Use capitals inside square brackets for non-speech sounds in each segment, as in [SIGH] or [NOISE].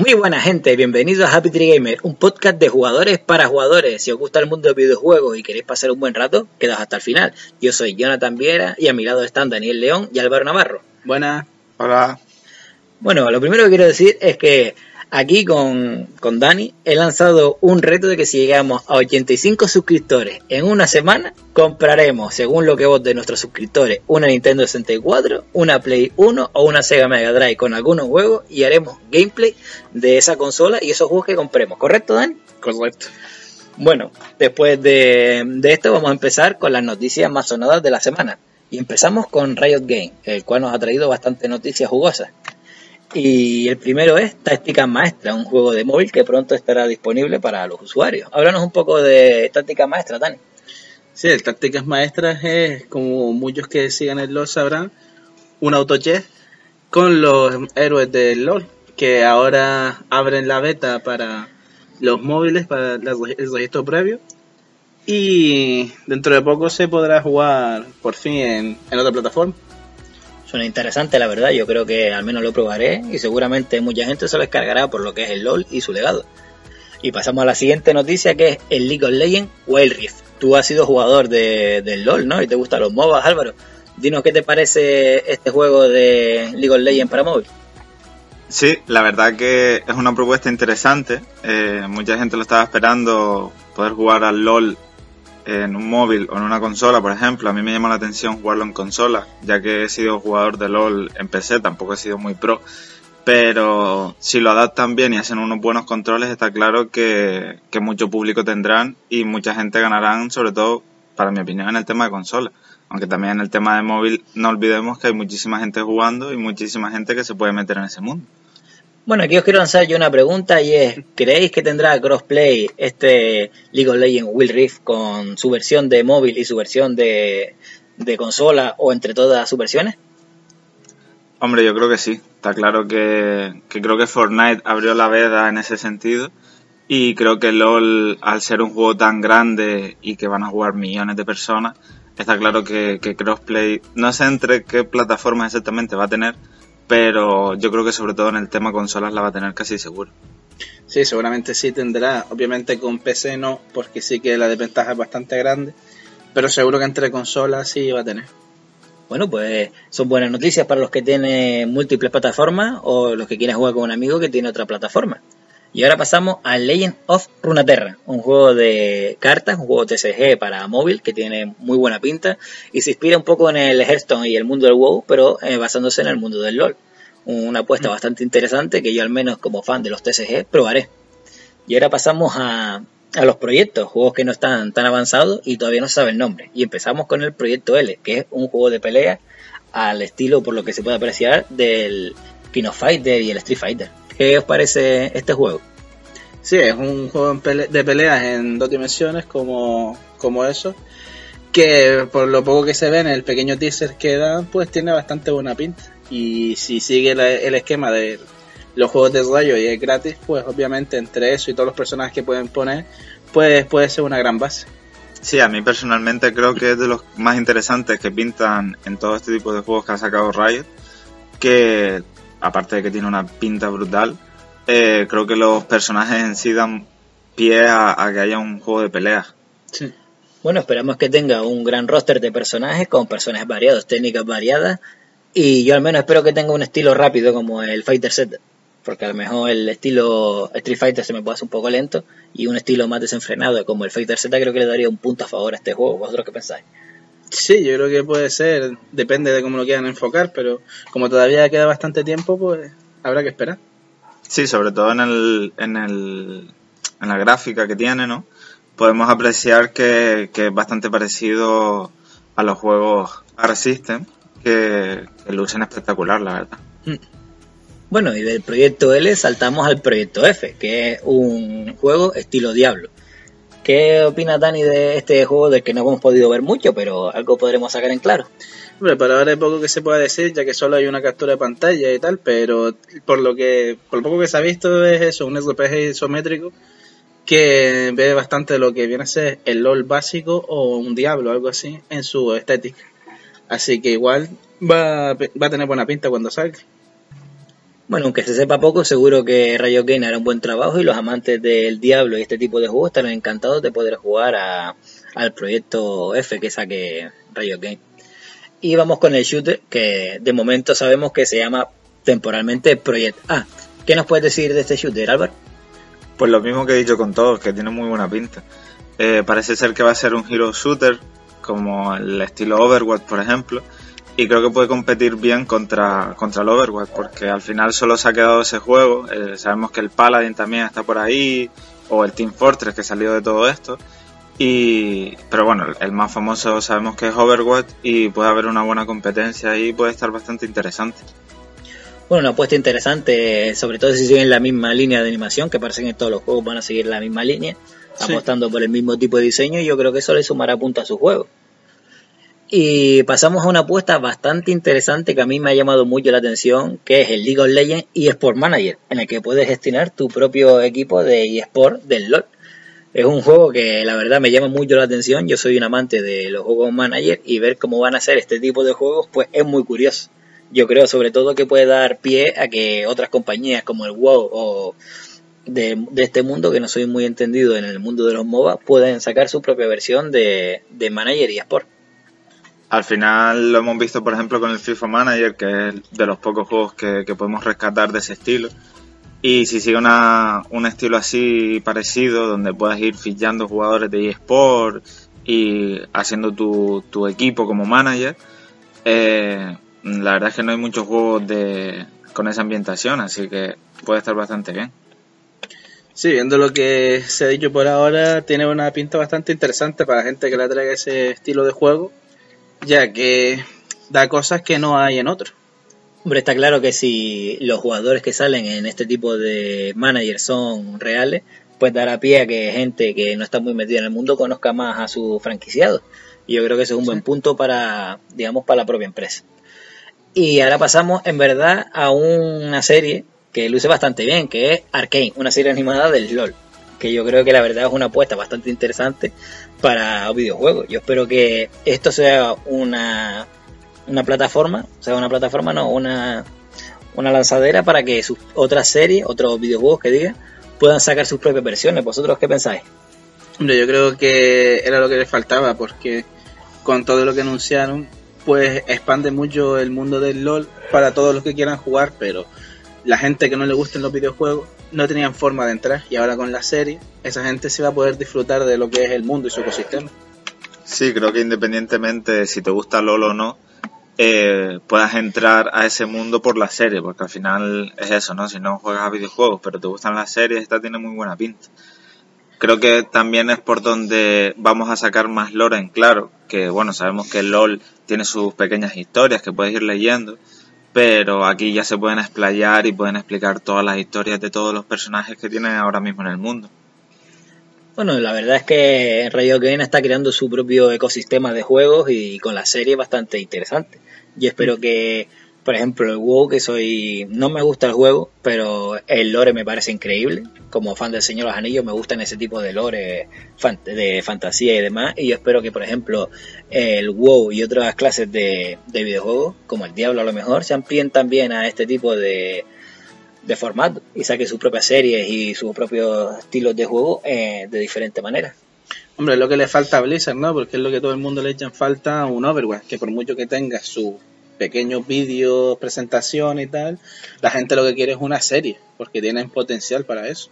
Muy buena gente, bienvenidos a Happy Tree Gamer, un podcast de jugadores para jugadores. Si os gusta el mundo de videojuegos y queréis pasar un buen rato, quedaos hasta el final. Yo soy Jonathan Viera y a mi lado están Daniel León y Álvaro Navarro. Buenas. Hola. Bueno, lo primero que quiero decir es que aquí con, con Dani he lanzado un reto de que si llegamos a 85 suscriptores en una semana, compraremos, según lo que voten nuestros suscriptores, una Nintendo 64, una Play 1 o una Sega Mega Drive con algunos juegos y haremos gameplay de esa consola y esos juegos que compremos. ¿Correcto, Dani? Correcto. Bueno, después de, de esto vamos a empezar con las noticias más sonadas de la semana. Y empezamos con Riot Game, el cual nos ha traído bastante noticias jugosas. Y el primero es Táctica Maestra, un juego de móvil que pronto estará disponible para los usuarios. Háblanos un poco de Táctica Maestra, Dani. Sí, el Tácticas Maestras es, como muchos que sigan el LOL sabrán, un autochess con los héroes del LOL, que ahora abren la beta para los móviles, para el registro previo. Y dentro de poco se podrá jugar por fin en otra plataforma. Suena interesante, la verdad. Yo creo que al menos lo probaré y seguramente mucha gente se lo descargará por lo que es el LOL y su legado. Y pasamos a la siguiente noticia que es el League of Legends Wild Rift. Tú has sido jugador de, del LOL, ¿no? Y te gustan los MOBAs, Álvaro. Dinos qué te parece este juego de League of Legends para móvil. Sí, la verdad que es una propuesta interesante. Eh, mucha gente lo estaba esperando poder jugar al LOL en un móvil o en una consola, por ejemplo, a mí me llama la atención jugarlo en consola, ya que he sido jugador de LOL en PC, tampoco he sido muy pro, pero si lo adaptan bien y hacen unos buenos controles, está claro que, que mucho público tendrán y mucha gente ganarán, sobre todo, para mi opinión, en el tema de consola. Aunque también en el tema de móvil no olvidemos que hay muchísima gente jugando y muchísima gente que se puede meter en ese mundo. Bueno, aquí os quiero lanzar yo una pregunta y es, ¿creéis que tendrá crossplay este League of Legends Will Rift con su versión de móvil y su versión de, de consola o entre todas sus versiones? Hombre, yo creo que sí. Está claro que, que creo que Fortnite abrió la veda en ese sentido y creo que LOL, al ser un juego tan grande y que van a jugar millones de personas, está claro que, que crossplay, no sé entre qué plataformas exactamente va a tener, pero yo creo que sobre todo en el tema consolas la va a tener casi seguro. Sí, seguramente sí tendrá. Obviamente con PC no, porque sí que la desventaja es bastante grande, pero seguro que entre consolas sí va a tener. Bueno, pues son buenas noticias para los que tienen múltiples plataformas o los que quieren jugar con un amigo que tiene otra plataforma. Y ahora pasamos a Legend of Runeterra, un juego de cartas, un juego TCG para móvil que tiene muy buena pinta y se inspira un poco en el Hearthstone y el mundo del WoW, pero eh, basándose en el mundo del LoL. Una apuesta mm. bastante interesante que yo al menos como fan de los TCG probaré. Y ahora pasamos a, a los proyectos, juegos que no están tan avanzados y todavía no se sabe el nombre. Y empezamos con el proyecto L, que es un juego de pelea al estilo, por lo que se puede apreciar, del King of Fighter y el Street Fighter. ¿Qué os parece este juego? Sí, es un juego de peleas en dos dimensiones como, como eso, que por lo poco que se ve en el pequeño teaser que dan, pues tiene bastante buena pinta. Y si sigue el esquema de los juegos de rayo y es gratis, pues obviamente entre eso y todos los personajes que pueden poner, pues puede ser una gran base. Sí, a mí personalmente creo que es de los más interesantes que pintan en todo este tipo de juegos que ha sacado Riot, que aparte de que tiene una pinta brutal, eh, creo que los personajes en sí dan pie a, que haya un juego de peleas. Sí. Bueno, esperamos que tenga un gran roster de personajes con personajes variados, técnicas variadas y yo al menos espero que tenga un estilo rápido como el Fighter Z porque a lo mejor el estilo Street Fighter se me puede hacer un poco lento y un estilo más desenfrenado como el Fighter Z creo que le daría un punto a favor a este juego. ¿Vosotros qué pensáis? Sí, yo creo que puede ser, depende de cómo lo quieran enfocar, pero como todavía queda bastante tiempo, pues habrá que esperar. Sí, sobre todo en el, en el en la gráfica que tiene, ¿no? Podemos apreciar que, que es bastante parecido a los juegos Arc System, que, que lucen espectacular, la verdad. Bueno, y del proyecto L saltamos al proyecto F, que es un juego estilo Diablo. ¿Qué opina Dani de este juego del que no hemos podido ver mucho, pero algo podremos sacar en claro? Hombre, para ahora hay poco que se pueda decir, ya que solo hay una captura de pantalla y tal, pero por lo que, por lo poco que se ha visto es eso, un RPG isométrico que ve bastante lo que viene a ser el LOL básico o un Diablo, algo así, en su estética. Así que igual va, va a tener buena pinta cuando salga. Bueno, aunque se sepa poco, seguro que Rayo Game hará un buen trabajo y los amantes del Diablo y este tipo de juegos estarán encantados de poder jugar a, al proyecto F que saque Rayo Game. Y vamos con el shooter que de momento sabemos que se llama temporalmente Project A. ¿Qué nos puedes decir de este shooter, Álvaro? Pues lo mismo que he dicho con todos, que tiene muy buena pinta. Eh, parece ser que va a ser un hero shooter, como el estilo Overwatch, por ejemplo, y creo que puede competir bien contra, contra el Overwatch, porque al final solo se ha quedado ese juego. Eh, sabemos que el Paladin también está por ahí, o el Team Fortress que salió de todo esto. Y, pero bueno, el más famoso sabemos que es Overwatch y puede haber una buena competencia y puede estar bastante interesante. Bueno, una apuesta interesante, sobre todo si siguen la misma línea de animación, que parece que todos los juegos van a seguir la misma línea, Sí. apostando por el mismo tipo de diseño, y yo creo que eso le sumará punto a su juego. Y pasamos a una apuesta bastante interesante que a mí me ha llamado mucho la atención, que es el League of Legends eSport Manager, en el que puedes gestionar tu propio equipo de eSport del LoL. Es un juego que la verdad me llama mucho la atención, yo soy un amante de los juegos Manager y ver cómo van a ser este tipo de juegos pues es muy curioso. Yo creo sobre todo que puede dar pie a que otras compañías como el WoW o de, de este mundo, que no soy muy entendido en el mundo de los MOBA, puedan sacar su propia versión de, de Manager y eSport. Al final lo hemos visto, por ejemplo, con el FIFA Manager, que es de los pocos juegos que, que podemos rescatar de ese estilo. Y si sigue un estilo así parecido, donde puedas ir fichando jugadores de eSport y haciendo tu, tu equipo como manager, eh, la verdad es que no hay muchos juegos de, con esa ambientación, así que puede estar bastante bien. Sí, viendo lo que se ha dicho por ahora, tiene una pinta bastante interesante para la gente que le traiga ese estilo de juego, ya que da cosas que no hay en otro. Hombre, está claro que si los jugadores que salen en este tipo de managers son reales, pues dará pie a que gente que no está muy metida en el mundo conozca más a sus franquiciados. Y yo creo que ese es un buen punto para, digamos, para la propia empresa. Y ahora pasamos, en verdad, a una serie que luce bastante bien, que es Arkane, una serie animada del LOL. Que yo creo que la verdad es una apuesta bastante interesante para videojuegos. Yo espero que esto sea una, una plataforma, o sea, una plataforma, no, una, una lanzadera para que sus otras series, otros videojuegos que diga, puedan sacar sus propias versiones. ¿Vosotros qué pensáis? Yo creo que era lo que les faltaba, porque con todo lo que anunciaron, pues expande mucho el mundo del LOL para todos los que quieran jugar, pero la gente que no le gusten los videojuegos no tenían forma de entrar y ahora con la serie esa gente se va a poder disfrutar de lo que es el mundo y su ecosistema. Sí, creo que independientemente de si te gusta LOL o no, eh, puedas entrar a ese mundo por la serie, porque al final es eso, ¿no? Si no juegas a videojuegos, pero te gustan las series, esta tiene muy buena pinta. Creo que también es por donde vamos a sacar más lore en claro, que bueno, sabemos que LOL tiene sus pequeñas historias que puedes ir leyendo, pero aquí ya se pueden explayar y pueden explicar todas las historias de todos los personajes que tienen ahora mismo en el mundo. Bueno, la verdad es que Riot Games está creando su propio ecosistema de juegos y con la serie bastante interesante. Y espero que, por ejemplo, el WoW, que soy. No me gusta el juego, pero el lore me parece increíble. Como fan del Señor de los Anillos, me gustan ese tipo de lore de fantasía y demás. Y yo espero que, por ejemplo, el WoW y otras clases de, de videojuegos, como el Diablo a lo mejor, se amplíen también a este tipo de, de formato y saque sus propias series y sus propios estilos de juego eh, de diferente manera. Hombre, es lo que le falta a Blizzard, ¿no? Porque es lo que todo el mundo le echa en falta a un Overwatch, que por mucho que tenga sus pequeños vídeos, presentación y tal, la gente lo que quiere es una serie, porque tienen potencial para eso.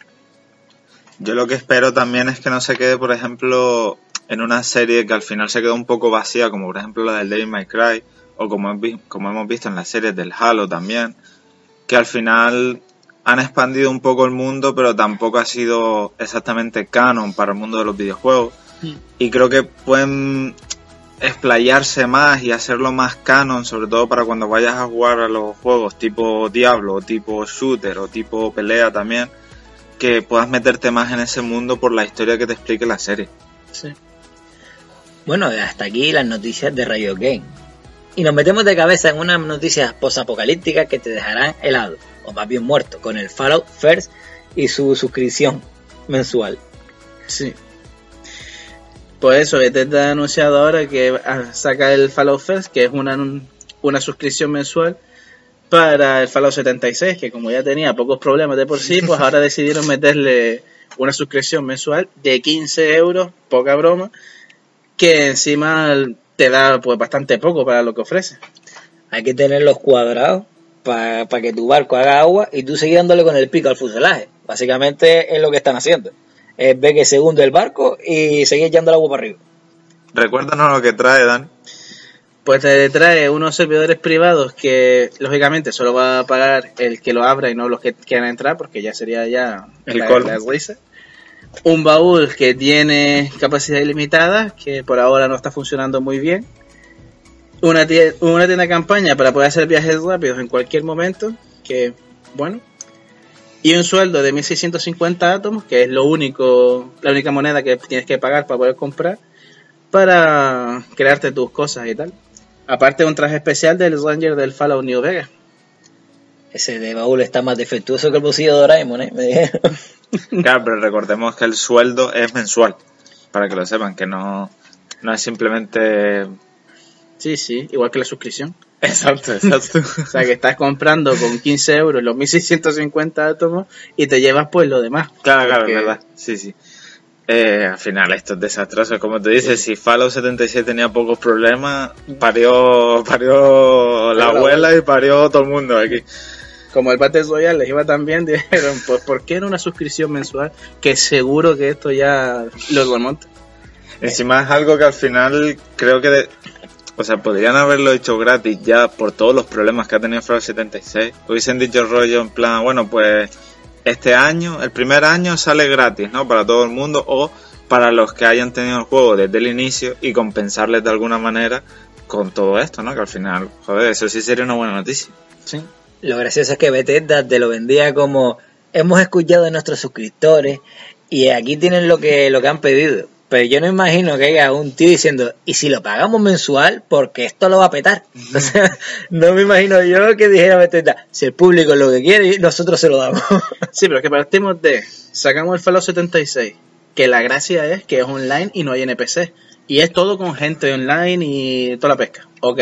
Yo lo que espero también es que no se quede, por ejemplo, en una serie que al final se quedó un poco vacía, como por ejemplo la del Devil May Cry, o como, como hemos visto en las series del Halo también, que al final han expandido un poco el mundo, pero tampoco ha sido exactamente canon para el mundo de los videojuegos. Y creo que pueden explayarse más y hacerlo más canon, sobre todo para cuando vayas a jugar a los juegos tipo Diablo, o tipo Shooter, o tipo Pelea también, que puedas meterte más en ese mundo por la historia que te explique la serie. Sí. Bueno, hasta aquí las noticias de Rayo Game. Y nos metemos de cabeza en unas noticias posapocalípticas que te dejarán helado, o más bien muerto, con el Fallout First y su suscripción mensual. Sí. Por eso, Bethesda ha anunciado ahora que saca el Fallout First, que es una, una suscripción mensual para el Fallout 76, que como ya tenía pocos problemas de por sí, [LAUGHS] pues ahora decidieron meterle una suscripción mensual de 15 euros, poca broma, que encima te da pues bastante poco para lo que ofrece. Hay que tenerlos cuadrados para que tu barco haga agua y tú seguir dándole con el pico al fuselaje. Básicamente es lo que están haciendo. Es ver que se hunde el barco y seguir echando el agua para arriba. Recuérdanos lo que trae, Dan. Pues te trae unos servidores privados que lógicamente solo va a pagar el que lo abra y no los que quieran entrar porque ya sería ya el la, la risa. Un baúl que tiene capacidad ilimitada, que por ahora no está funcionando muy bien. Una tienda, una tienda de campaña para poder hacer viajes rápidos en cualquier momento, que bueno. Y un sueldo de 1650 átomos, que es lo único, la única moneda que tienes que pagar para poder comprar, para crearte tus cosas y tal. Aparte un traje especial del Ranger del Fallout New Vegas. Ese de baúl está más defectuoso que el bolsillo de Doraemon, ¿eh? Me dijeron. [LAUGHS] Claro, pero recordemos que el sueldo es mensual, para que lo sepan, que no, no es simplemente... Sí, sí, igual que la suscripción. Exacto, exacto. [LAUGHS] O sea, que estás comprando con 15 euros los 1650 átomos y te llevas pues lo demás. Claro, claro, es verdad. Sí, sí. Eh, al final esto es desastroso. Como te dices, si Fallout 76 tenía pocos problemas, parió, parió la la abuela y parió todo el mundo aquí. Como el Battle Royale les iba tan bien, [LAUGHS] dijeron, pues ¿por qué no una suscripción mensual? Que seguro que esto ya lo remonta. Encima es algo que al final creo que... de- o sea, podrían haberlo hecho gratis ya por todos los problemas que ha tenido Fallout 76. Hubiesen dicho rollo en plan, bueno, pues este año, el primer año sale gratis, ¿no? Para todo el mundo o para los que hayan tenido el juego desde el inicio y compensarles de alguna manera con todo esto, ¿no? Que al final, joder, eso sí sería una buena noticia. Sí. Lo gracioso es que Bethesda te lo vendía como hemos escuchado de nuestros suscriptores y aquí tienen lo que lo que han pedido. Pero yo no imagino que haya un tío diciendo, ¿y si lo pagamos mensual? Porque esto lo va a petar. [LAUGHS] O sea, no me imagino yo que dijera si el público es lo que quiere, nosotros se lo damos. [LAUGHS] Sí, pero es que partimos de, sacamos el Fallout 76, que la gracia es que es online y no hay NPC. Y es todo con gente online y toda la pesca. Ok.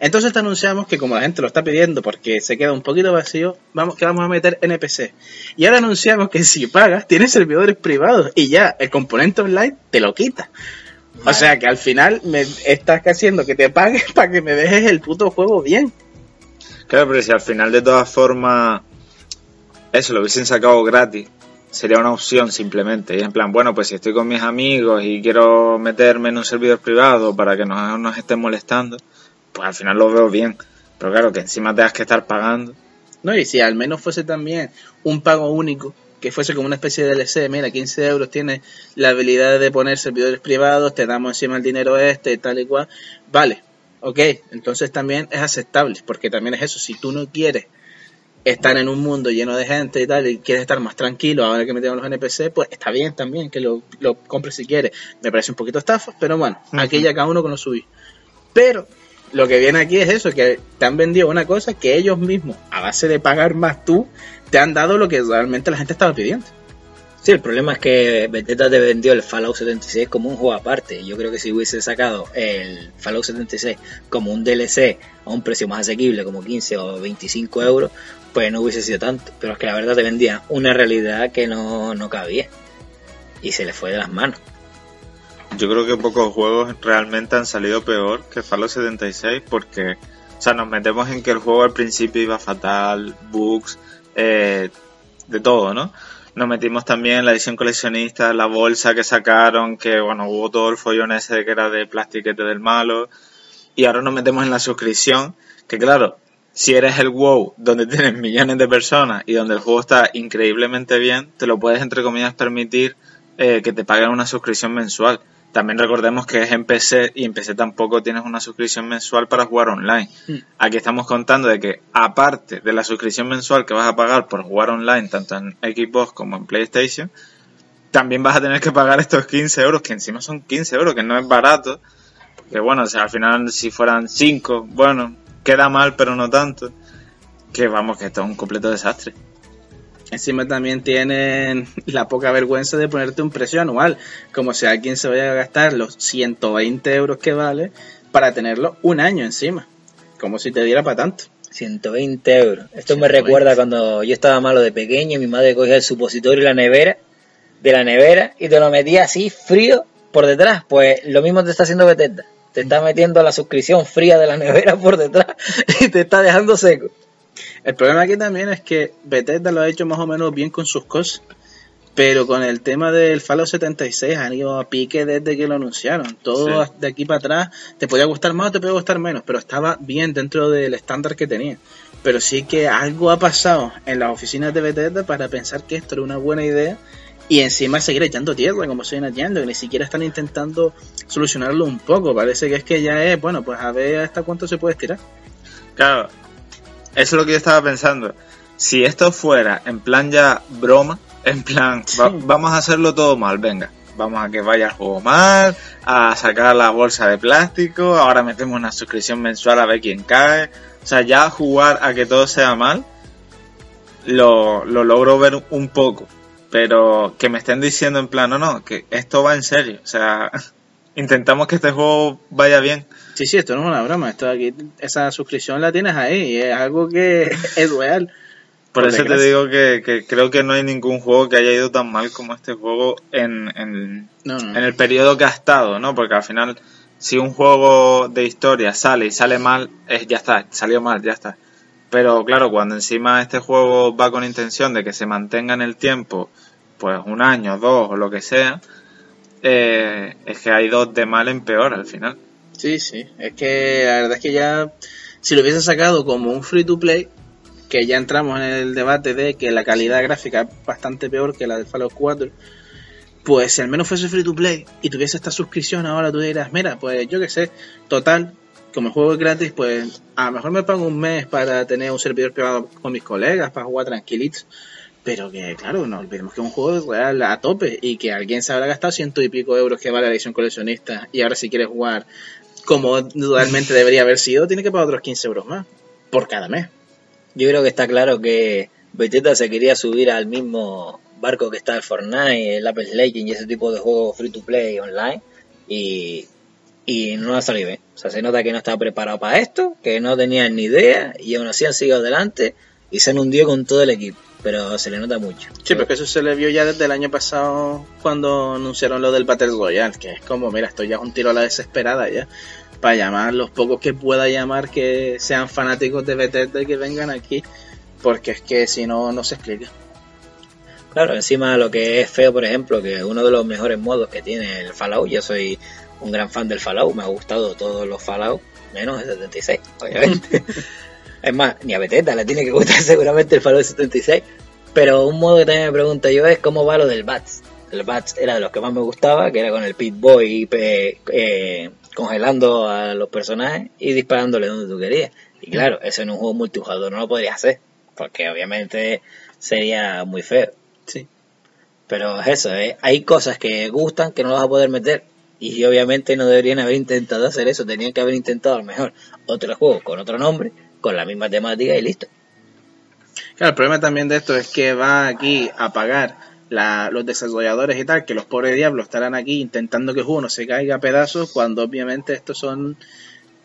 Entonces te anunciamos que como la gente lo está pidiendo porque se queda un poquito vacío, vamos que vamos a meter NPC. Y ahora anunciamos que si pagas, tienes servidores privados y ya el componente online te lo quita. O sea que al final me estás haciendo que te pagues [LAUGHS] para que me dejes el puto juego bien. Claro, pero si al final de todas formas eso lo hubiesen sacado gratis, sería una opción simplemente. Y en plan, bueno, pues si estoy con mis amigos y quiero meterme en un servidor privado para que no nos estén molestando, pues al final lo veo bien. Pero claro, que encima tengas que estar pagando. No, y si al menos fuese también un pago único, que fuese como una especie de DLC, mira, 15 euros tiene la habilidad de poner servidores privados, te damos encima el dinero este, tal y cual, vale, ok, entonces también es aceptable, porque también es eso, si tú no quieres estar en un mundo lleno de gente y tal, y quieres estar más tranquilo ahora que metemos los NPC, pues está bien también que lo, lo compres si quieres. Me parece un poquito estafa, pero bueno, aquí ya cada uno con lo suyo. Pero lo que viene aquí es eso, que te han vendido una cosa que ellos mismos, a base de pagar más tú, te han dado lo que realmente la gente estaba pidiendo. Sí, el problema es que Bethesda te vendió el Fallout 76 como un juego aparte. Yo creo que si hubiese sacado el Fallout 76 como un DLC a un precio más asequible, como 15 o 25 euros, pues no hubiese sido tanto. Pero es que la verdad te vendían una realidad que no, no cabía. Y se le fue de las manos. Yo creo que pocos juegos realmente han salido peor que Fallout 76 porque, o sea, nos metemos en que el juego al principio iba fatal, bugs, eh, de todo, ¿no? Nos metimos también en la edición coleccionista, la bolsa que sacaron, que bueno, hubo todo el follón ese que era de plastiquete del malo. Y ahora nos metemos en la suscripción, que claro, si eres el WoW, donde [LAUGHS] tienes millones de personas y donde el juego está increíblemente bien, te lo puedes entre comillas permitir eh, que te paguen una suscripción mensual. También recordemos que es en PC y en PC tampoco tienes una suscripción mensual para jugar online. Mm. Aquí estamos contando de que aparte de la suscripción mensual que vas a pagar por jugar online, tanto en Xbox como en PlayStation, también vas a tener que pagar estos 15 euros, que encima son 15 euros, que no es barato. Que bueno, o sea, al final si fueran 5, bueno, queda mal, pero no tanto. Que vamos, que esto es un completo desastre. Encima también tienen la poca vergüenza de ponerte un precio anual, como si alguien se vaya a gastar los 120 euros que vale para tenerlo un año encima, como si te diera para tanto. 120 euros. Esto me 120. recuerda cuando yo estaba malo de pequeño y mi madre cogía el supositorio y la nevera, de la nevera, y te lo metía así frío por detrás. Pues lo mismo te está haciendo Bethesda. Te está metiendo la suscripción fría de la [LAUGHS] nevera por detrás y te está dejando seco. El problema aquí también es que Bethesda lo ha hecho más o menos bien con sus cosas, pero con el tema del Fallout 76 han ido a pique desde que lo anunciaron. Todo Sí. de aquí para atrás te podía gustar más o te podía gustar menos, pero estaba bien dentro del estándar que tenía. Pero sí que algo ha pasado en las oficinas de Bethesda para pensar que esto era una buena idea y encima seguir echando tierra como se viene echando, que ni siquiera están intentando solucionarlo un poco. Parece que es que ya es, bueno, pues a ver hasta cuánto se puede estirar. Claro, es lo que yo estaba pensando. Si esto fuera en plan ya broma, en plan, va- vamos a hacerlo todo mal, venga. Vamos a que vaya el juego mal, a sacar la bolsa de plástico, ahora metemos una suscripción mensual a ver quién cae. O sea, ya jugar a que todo sea mal, lo, lo logro ver un poco. Pero que me estén diciendo en plan, no, no, que esto va en serio. O sea, [LAUGHS] intentamos que este juego vaya bien. Sí, sí, esto no es una broma. Esto aquí, esa suscripción la tienes ahí. y Es algo que [LAUGHS] es real. Por eso te digo que, que creo que no hay ningún juego que haya ido tan mal como este juego en, en, No, no. en el periodo que ha estado, ¿no? Porque al final, si un juego de historia sale y sale mal, es, ya está, salió mal, ya está. Pero claro, cuando encima este juego va con intención de que se mantenga en el tiempo, pues un año, dos o lo que sea, eh, es que hay dos de mal en peor al final. Sí, sí. Es que la verdad es que ya, si lo hubiese sacado como un free to play, que ya entramos en el debate de que la calidad gráfica es bastante peor que la del Fallout 4, pues si al menos fuese free to play y tuviese esta suscripción ahora tú dirás, mira, pues yo qué sé, total, como el juego es gratis, pues a lo mejor me pago un mes para tener un servidor privado con mis colegas, para jugar tranquilitos. Pero que, claro, no olvidemos que es un juego real a tope y que alguien se habrá gastado ciento y pico euros que vale la edición coleccionista y ahora si quiere jugar como realmente debería haber sido, tiene que pagar otros 15 euros más por cada mes. Yo creo que está claro que Bethesda se quería subir al mismo barco que está el Fortnite, el Apex Legends y ese tipo de juegos free to play online y, no ha salido bien. O sea, se nota que no estaba preparado para esto, que no tenían ni idea y aún así han seguido adelante y se han hundido con todo el equipo, pero se le nota mucho. Sí, pero que eso se le vio ya desde el año pasado cuando anunciaron lo del Battle Royale, que es como, mira, esto ya es un tiro a la desesperada ya, para llamar los pocos que pueda llamar que sean fanáticos de Bethesda que vengan aquí, porque es que si no, no se explica. Claro, encima lo que es feo, por ejemplo, que uno de los mejores modos que tiene el Fallout, yo soy un gran fan del Fallout, me ha gustado todos los Fallout, menos el 76, obviamente. [LAUGHS] es más, ni a Bethesda le tiene que gustar [LAUGHS] seguramente el Fallout 76. Pero un modo que también me pregunto yo es cómo va lo del Bats. El Bats era de los que más me gustaba, que era con el Pit Boy eh, eh, congelando a los personajes y disparándole donde tú querías. Y claro, eso en un juego multijugador no lo podrías hacer, porque obviamente sería muy feo. Sí. Pero es eso, ¿eh? hay cosas que gustan que no vas a poder meter. Y obviamente no deberían haber intentado hacer eso. Tenían que haber intentado a lo mejor otro juego con otro nombre, con la misma temática y listo. Claro, el problema también de esto es que va aquí a pagar la- los desarrolladores y tal, que los pobres diablos estarán aquí intentando que el juego no se caiga a pedazos, cuando obviamente estos son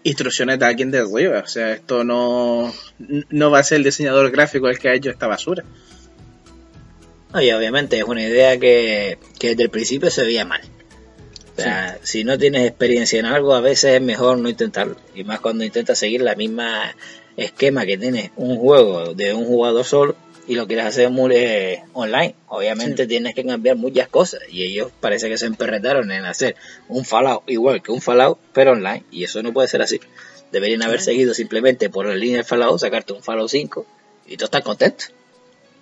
instrucciones de alguien de arriba. O sea, esto no, no va a ser el diseñador gráfico el que ha hecho esta basura. Oye, obviamente es una idea que, que desde el principio se veía mal. O sea, si no tienes experiencia en algo, a veces es mejor no intentarlo. Y más cuando intentas seguir la misma esquema que tienes un juego de un jugador solo y lo quieres hacer muy eh, online. Obviamente tienes que cambiar muchas cosas. Y ellos parece que se emperretaron en hacer un Fallout igual que un Fallout, pero online. Y eso no puede ser así. Deberían haber seguido simplemente por la línea del Fallout, sacarte un Fallout 5 y tú estás contento.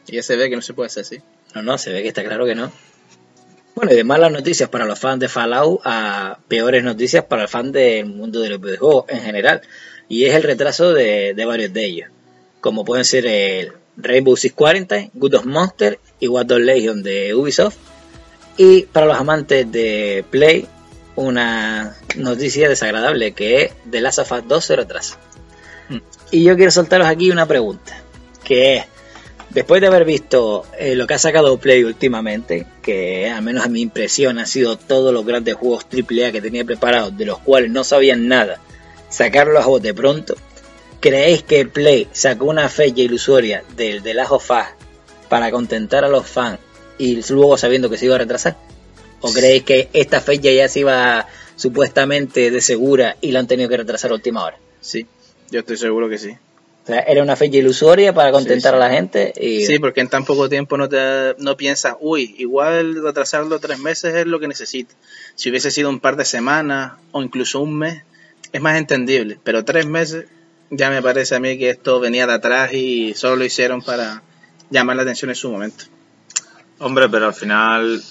Y ya se ve que no se puede hacer así. No, no, se ve que está claro que no. Bueno, y de malas noticias para los fans de Fallout a peores noticias para el fan del mundo de los videojuegos en general. Y es el retraso de, de varios de ellos. Como pueden ser el Rainbow Six Quarantine, Good of Monster y Watch Dogs Legion de Ubisoft. Y para los amantes de Play, una noticia desagradable que es The Last of Us 2 se retrasa. Mm. Y yo quiero soltaros aquí una pregunta, que es, después de haber visto eh, lo que ha sacado Play últimamente, que al menos a mi impresión ha sido todos los grandes juegos AAA que tenía preparados, de los cuales no sabían nada, sacarlos a bote pronto, ¿creéis que Play sacó una fecha ilusoria del The Last of Us para contentar a los fans y luego sabiendo que se iba a retrasar? ¿O creéis que esta fecha ya se iba supuestamente de segura y la han tenido que retrasar a última hora? Sí, yo estoy seguro que sí. O sea, era una fecha ilusoria para contentar Sí, sí. a la gente y Sí, porque en tan poco tiempo no te no piensas, uy, igual retrasarlo tres meses es lo que necesito. Si hubiese sido un par de semanas o incluso un mes, es más entendible. Pero tres meses, ya me parece a mí que esto venía de atrás y solo lo hicieron para llamar la atención en su momento. Hombre, pero al final,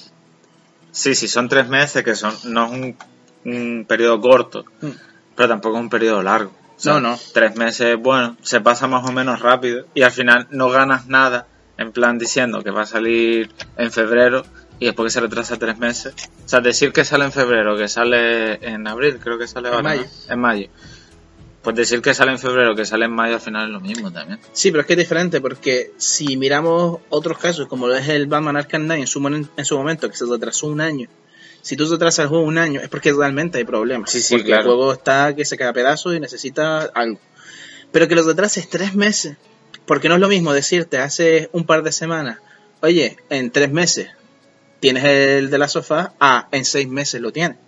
sí, sí, son tres meses, que son no es un, un periodo corto, Mm. pero tampoco es un periodo largo. O sea, No, no. Tres meses, bueno, se pasa más o menos rápido y al final no ganas nada, en plan diciendo que va a salir en febrero y después que se retrasa tres meses. O sea, decir que sale en febrero, que sale en abril, creo que sale En ahora, mayo. ¿no? En mayo. Pues decir que sale en febrero, que sale en mayo, al final es lo mismo también. Sí, pero es que es diferente porque si miramos otros casos, como lo es el Batman Arkham Knight en su, momen- en su momento, que se retrasó un año, si tú retrasas el juego un año es porque realmente hay problemas. Sí, sí, porque claro. el juego está que se queda a pedazos y necesita algo. Pero que lo retrases tres meses, porque no es lo mismo decirte hace un par de semanas, oye, en tres meses tienes el de la sofá, ah, en seis meses lo tienes.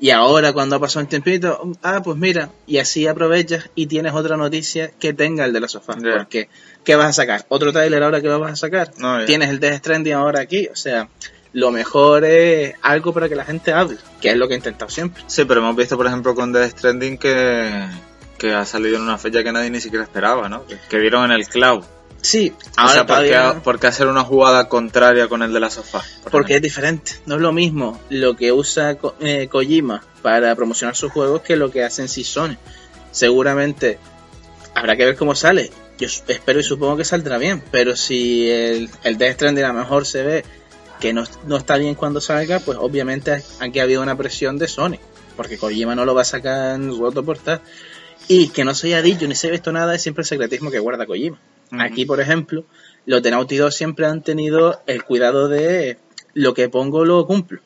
Y ahora cuando ha pasado un tiempito, ah, pues mira, y así aprovechas y tienes otra noticia que tenga el de la sofá. Porque, ¿qué vas a sacar? ¿Otro trailer ahora que lo vas a sacar? No. Tienes el Death Stranding ahora aquí, o sea, lo mejor es algo para que la gente hable, que es lo que he intentado siempre. Sí, pero hemos visto, por ejemplo, con Death Stranding que, que ha salido en una fecha que nadie ni siquiera esperaba, ¿no? Que, que dieron en el cloud. Sí, o ahora sea, ¿por qué, todavía- por qué hacer una jugada contraria con el de la sofá? Por Porque es diferente. No es lo mismo lo que usa Ko- eh, Kojima para promocionar sus juegos que lo que hacen sí Sony. Seguramente habrá que ver cómo sale. Yo espero y supongo que saldrá bien. Pero si el, el Death Stranding a lo mejor se ve que no, no está bien cuando salga, pues obviamente aquí ha habido una presión de Sony. Porque Kojima no lo va a sacar en su otro portal. Y que no se haya dicho ni se haya visto nada es siempre el secretismo que guarda Kojima. Aquí, por ejemplo, los de Naughty Dog siempre han tenido el cuidado de lo que pongo lo cumplo.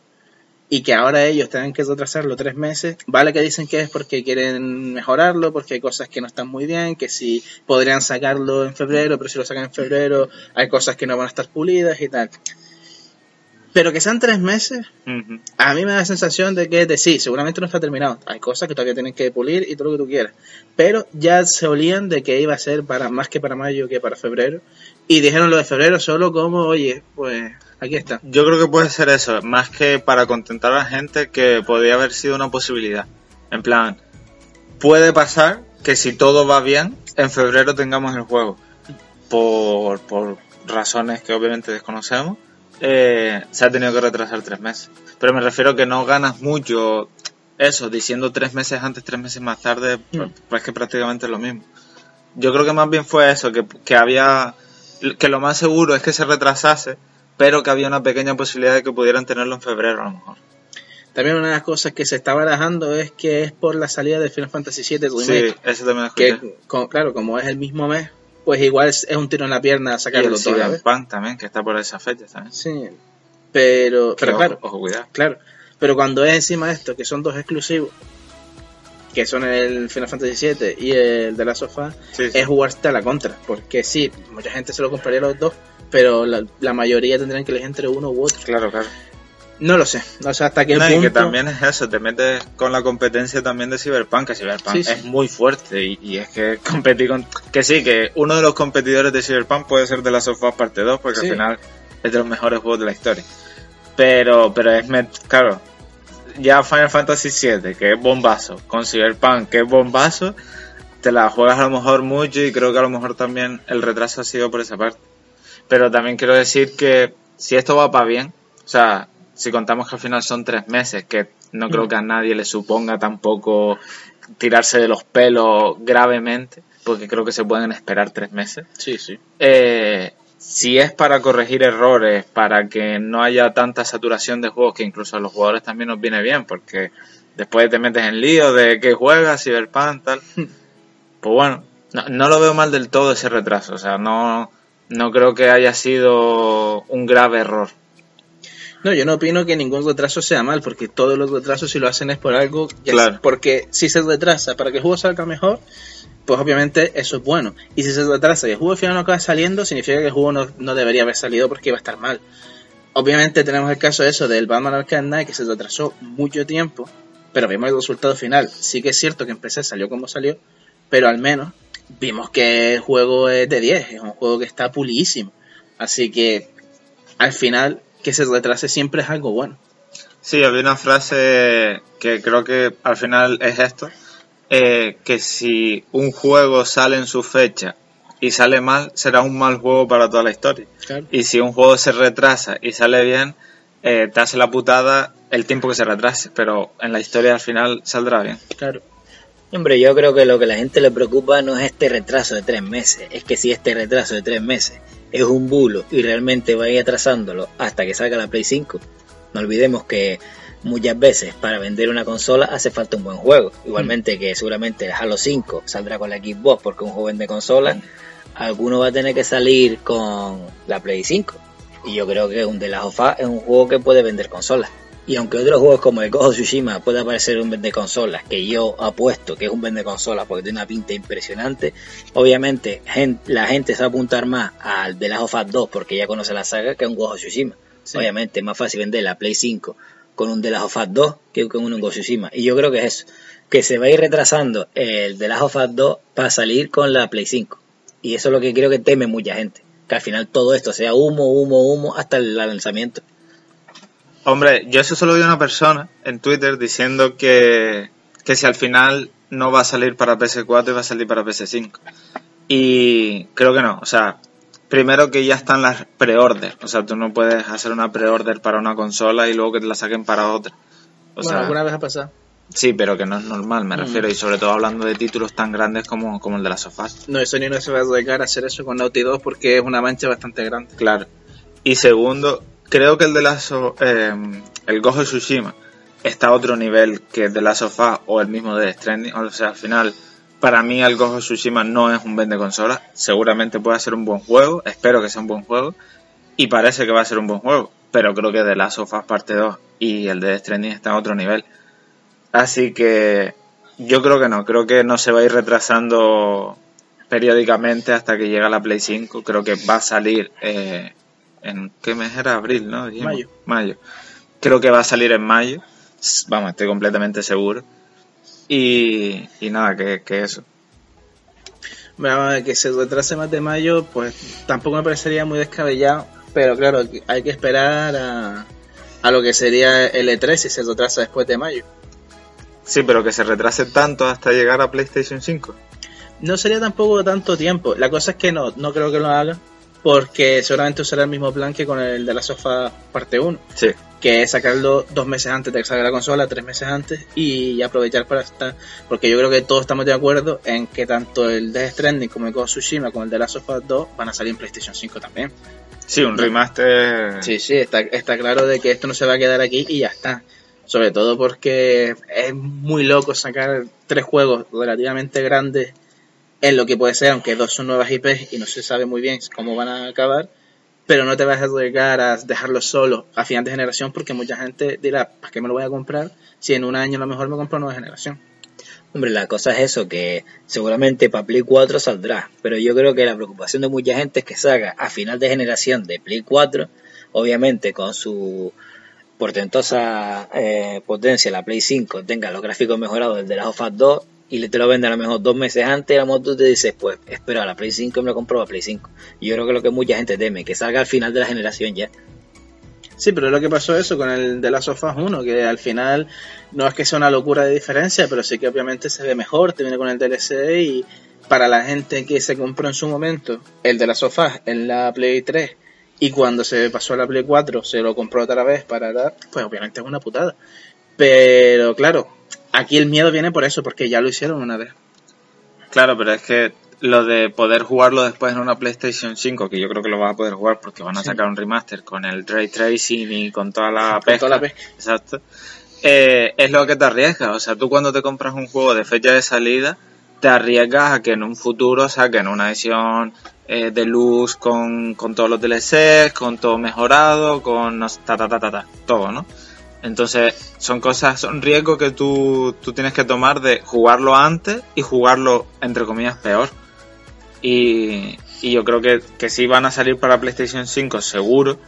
Y que ahora ellos tengan que retrasarlo tres meses. Vale que dicen que es porque quieren mejorarlo, porque hay cosas que no están muy bien, que si podrían sacarlo en febrero, pero si lo sacan en febrero hay cosas que no van a estar pulidas y tal. Pero que sean tres meses, a mí me da la sensación de que de sí, seguramente no está terminado. Hay cosas que todavía tienen que pulir y todo lo que tú quieras. Pero ya se olían de que iba a ser para más que para mayo que para febrero. Y dijeron lo de febrero solo como, oye, pues aquí está. Yo creo que puede ser eso, más que para contentar a la gente, que podría haber sido una posibilidad. En plan, puede pasar que si todo va bien, en febrero tengamos el juego. Por, por razones que obviamente desconocemos, eh, se ha tenido que retrasar tres meses. Pero me refiero que no ganas mucho eso, diciendo tres meses antes, tres meses más tarde, pues, pues que prácticamente es lo mismo. Yo creo que más bien fue eso, que, que había, que lo más seguro es que se retrasase, pero que había una pequeña posibilidad de que pudieran tenerlo en febrero a lo mejor. También una de las cosas que se está barajando es que es por la salida de Final Fantasy VII Sí, Remake. eso también escuché. que, claro, como es el mismo mes, pues igual es, es un tiro en la pierna y sacarlo el todo. Cyberpunk también, que está por esa fecha también. Sí, pero, pero ojo- claro, Ojo, cuidado. Claro, pero cuando es encima de esto, que son dos exclusivos, que son el Final Fantasy VII y el de la sofá, Sí, sí. es jugarte a la contra. Porque sí, mucha gente se lo compraría los dos, pero la, la mayoría tendrían que elegir entre uno u otro. Claro, claro. No lo sé, no sé hasta qué No, y punto. que también es eso, te metes con la competencia también de Cyberpunk, que Cyberpunk Sí, sí. es muy fuerte y, y es que [LAUGHS] competir con... Que sí, que uno de los competidores de Cyberpunk puede ser de la Sofá parte 2, porque Sí. al final es de los mejores juegos de la historia. Pero, pero es, met- claro, ya Final Fantasy VII, que es bombazo, con Cyberpunk, que es bombazo, te la juegas a lo mejor mucho y creo que a lo mejor también el retraso ha sido por esa parte. Pero también quiero decir que si esto va para bien, o sea, si contamos que al final son tres meses, que no creo que a nadie le suponga tampoco tirarse de los pelos gravemente, porque creo que se pueden esperar tres meses. Sí, sí. Eh, si es para corregir errores, para que no haya tanta saturación de juegos, que incluso a los jugadores también nos viene bien, porque después te metes en lío de que juegas, Cyberpunk, tal. [LAUGHS] Pues bueno, no, no lo veo mal del todo ese retraso, o sea, no, no creo que haya sido un grave error. No, yo no opino que ningún retraso sea mal, porque todos los retrasos si lo hacen es por algo, Claro. porque si se retrasa para que el juego salga mejor, pues obviamente eso es bueno. Y si se retrasa y el juego al final no acaba saliendo, significa que el juego no, no debería haber salido porque iba a estar mal. Obviamente tenemos el caso de eso del Batman Arkham Knight que se retrasó mucho tiempo, pero vimos el resultado final. Sí que es cierto que en PC salió como salió, pero al menos vimos que el juego es de 10, es un juego que está pulidísimo. Así que al final que se retrase siempre es algo bueno. Sí, había una frase que creo que al final es esto, eh, que si un juego sale en su fecha y sale mal, será un mal juego para toda la historia. Claro. Y si un juego se retrasa y sale bien, eh, te hace la putada el tiempo que se retrase, pero en la historia al final saldrá bien. Claro. Hombre, yo creo que lo que a la gente le preocupa no es este retraso de tres meses, es que si este retraso de tres meses es un bulo y realmente va a ir atrasándolo hasta que salga la Play 5, no olvidemos que muchas veces para vender una consola hace falta un buen juego. Igualmente que seguramente el Halo 5 saldrá con la Xbox porque un juego vende consola, alguno va a tener que salir con la Play 5. Y yo creo que un The Last of Us es un juego que puede vender consolas. Y aunque otros juegos como el of Tsushima pueda parecer un vende consolas, que yo apuesto que es un vende consolas porque tiene una pinta impresionante, obviamente la gente se va a apuntar más al The Last of Us 2 porque ya conoce la saga que a un of Tsushima. Sí. Obviamente es más fácil vender la Play 5 con un The Last of Us 2 que con un of Tsushima. Y yo creo que es eso, que se va a ir retrasando el The Last of Us 2 para salir con la Play 5. Y eso es lo que creo que teme mucha gente. Que al final todo esto sea humo, humo, humo hasta el lanzamiento. Hombre, yo eso solo vi a una persona en Twitter diciendo que, que si al final no va a salir para PS4 y va a salir para PS5. Y creo que no, o sea, primero que ya están las pre-order, o sea, tú no puedes hacer una pre-order para una consola y luego que te la saquen para otra. O bueno, sea, alguna vez ha pasado. sí, pero que no es normal, me Mm. refiero, y sobre todo hablando de títulos tan grandes como, como el de las sofás. No, Sony no se va a arriesgar a hacer eso con Naughty 2 porque es una mancha bastante grande. Claro. Y segundo, creo que el de las eh, el Ghost of Tsushima está a otro nivel que el de la sofá o el mismo de Stranding. O sea, al final, para mí el of Tsushima no es un vende consola. Seguramente puede ser un buen juego. Espero que sea un buen juego. Y parece que va a ser un buen juego. Pero creo que de la sofá parte 2 y el de Stranding está a otro nivel. Así que yo creo que no. Creo que no se va a ir retrasando periódicamente hasta que llegue la Play 5. Creo que va a salir eh, en qué mes era abril, ¿no? Dijimos. Mayo. Mayo. Creo que va a salir en mayo. Vamos, estoy completamente seguro. Y, y nada, que, que eso. Vamos, que se retrase más de mayo, pues tampoco me parecería muy descabellado. Pero claro, hay que esperar a, a lo que sería el E3 si se retrasa después de mayo. Sí, pero que se retrase tanto hasta llegar a PlayStation 5. No sería tampoco tanto tiempo. La cosa es que no, no creo que lo haga. Porque seguramente usará el mismo plan que con el de la sofá parte 1. Sí. que es sacarlo dos meses antes de que salga la consola, tres meses antes, y aprovechar para estar, porque yo creo que todos estamos de acuerdo en que tanto el Death Stranding como el Ghost Tsushima como el de Last of Us 2 van a salir en PlayStation 5 también. Sí, un remaster. Sí, sí, está, está claro de que esto no se va a quedar aquí y ya está. Sobre todo porque es muy loco sacar tres juegos relativamente grandes en lo que puede ser, aunque dos son nuevas IPs y no se sabe muy bien cómo van a acabar, pero no te vas a arriesgar a dejarlos solos a final de generación porque mucha gente dirá, ¿para qué me lo voy a comprar? Si en un año a lo mejor me compro nueva generación. Hombre, la cosa es eso, que seguramente para Play 4 saldrá, pero yo creo que la preocupación de mucha gente es que salga a final de generación de Play 4, obviamente con su portentosa eh, potencia, la Play 5, tenga los gráficos mejorados del de la of Us 2 y te lo vende a lo mejor dos meses antes, a lo mejor tú te dices, pues espera la Play 5 y me lo compro a Play 5. Y yo creo que lo que mucha gente teme, que salga al final de la generación ya. Sí, pero lo que pasó eso con el de Last of Us 1, que al final no es que sea una locura de diferencia, pero sí que obviamente se ve mejor, te viene con el DLC y para la gente que se compró en su momento el de Last of Us en la Play 3 y cuando se pasó a la Play 4 se lo compró otra vez para dar, pues obviamente es una putada. Pero claro, aquí el miedo viene por eso, porque ya lo hicieron una vez. Claro, pero es que lo de poder jugarlo después en una PlayStation 5, que yo creo que lo vas a poder jugar porque van a sacar un remaster con el ray tracing y con toda la Con pesca. toda la pesca. Exacto. Eh, es lo que te arriesgas. O sea, tú cuando te compras un juego de fecha de salida, te arriesgas a que en un futuro saquen una edición eh, de luz con, con todos los DLCs, con todo mejorado, con ta, ta, ta, ta, ta, todo, ¿no? Entonces, son cosas, son riesgos que tú, tú tienes que tomar de jugarlo antes y jugarlo, entre comillas, peor. Y, y yo creo que, que sí van a salir para PlayStation 5, seguro.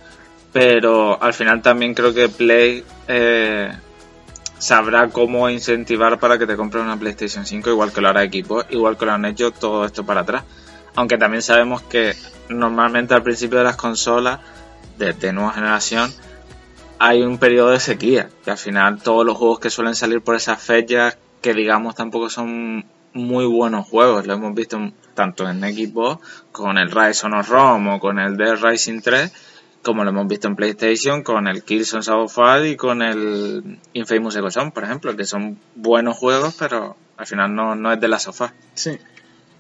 Pero al final también creo que Play eh, sabrá cómo incentivar para que te compres una PlayStation 5, igual que lo hará Equipo, igual que lo han hecho todo esto para atrás. Aunque también sabemos que normalmente al principio de las consolas de, de nueva generación hay un periodo de sequía, que al final todos los juegos que suelen salir por esas fechas, que digamos tampoco son muy buenos juegos, lo hemos visto tanto en Xbox con el Rise of Rome o con el Dead Rising 3, como lo hemos visto en PlayStation con el Killzone Shadowfall y con el Infamous Second Son, por ejemplo, que son buenos juegos, pero al final no, no es de la sofá. Sí.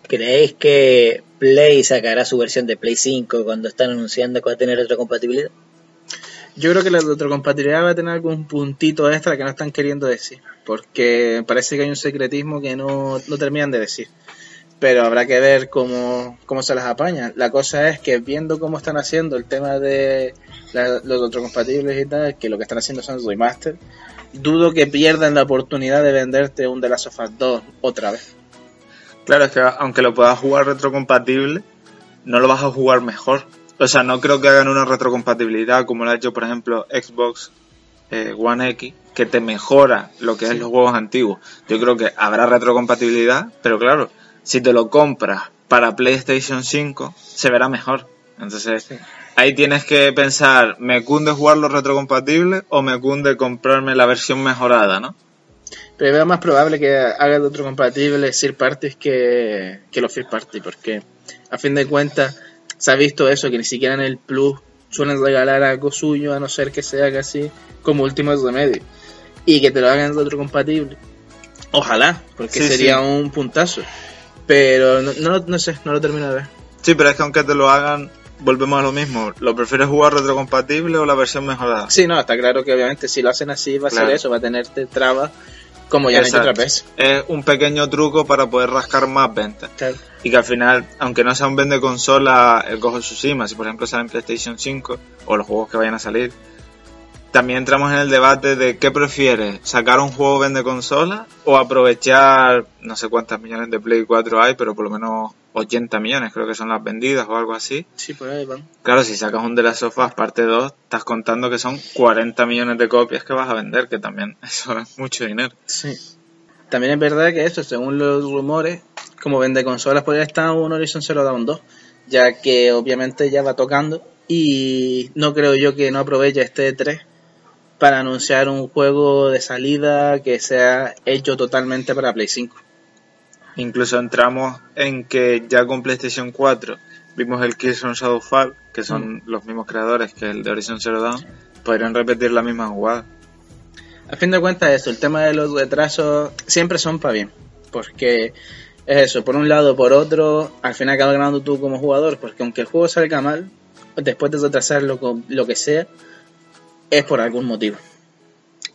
¿Creéis que Play sacará su versión de Play 5 cuando están anunciando que va a tener retrocompatibilidad? Yo creo que la retrocompatibilidad va a tener algún puntito extra que no están queriendo decir, porque parece que hay un secretismo que no, no terminan de decir. Pero habrá que ver cómo, cómo se las apañan. La cosa es que viendo cómo están haciendo el tema de los retrocompatibles y tal, que lo que están haciendo son remaster, dudo que pierdan la oportunidad de venderte un The Last of Us 2 otra vez. Claro, es que aunque lo puedas jugar retrocompatible, no lo vas a jugar mejor. O sea, no creo que hagan una retrocompatibilidad como lo ha hecho, por ejemplo, Xbox eh, One X, que te mejora lo que es los juegos antiguos. Yo creo que habrá retrocompatibilidad, pero claro, si te lo compras para PlayStation 5, se verá mejor. Entonces, ahí tienes que pensar, ¿me cunde jugarlo retrocompatible o me cunde comprarme la versión mejorada, no? Pero veo más probable que haga de otro compatible third parties que, que los first party, porque a fin de cuentas se ha visto eso, que ni siquiera en el Plus suelen regalar algo suyo, a no ser que se haga así como último remedio. Y que te lo hagan de otro compatible. Ojalá, porque Sí, sería sí. un puntazo. Pero no, no, no sé, no lo termino de ver. Sí, pero es que aunque te lo hagan, volvemos a lo mismo. ¿Lo prefieres jugar retrocompatible o la versión mejorada? Sí, no, está claro que obviamente si lo hacen así va a Claro. ser eso, va a tenerte trabas como ya han hecho Exacto. otra vez. Es un pequeño truco para poder rascar más ventas. Y que al final, aunque no sea un vende consola el of Tsushima, si por ejemplo sale en PlayStation 5 o los juegos que vayan a salir, también entramos en el debate de qué prefieres, sacar un juego vende consola o aprovechar, no sé cuántas millones de Play 4 hay, pero por lo menos 80 millones creo que son las vendidas o algo así. Sí, por ahí van. Claro, si sacas un de las sofás parte 2, estás contando que son 40 millones de copias que vas a vender, que también [LAUGHS] eso es mucho dinero. Sí. También es verdad que eso, según los rumores, como vende consolas, podría estar un Horizon Zero Dawn 2, ya que obviamente ya va tocando y no creo yo que no aproveche este 3 para anunciar un juego de salida que sea hecho totalmente para Play 5. Incluso entramos en que ya con PlayStation 4 vimos el Killzone Shadowfall, que son los mismos creadores que el de Horizon Zero Dawn, podrían repetir la misma jugada. A fin de cuentas eso, el tema de los retrasos siempre son para bien, porque es eso, por un lado o por otro, al final acabas ganando tú como jugador, porque aunque el juego salga mal, después de retrasarlo con lo que sea, es por algún motivo.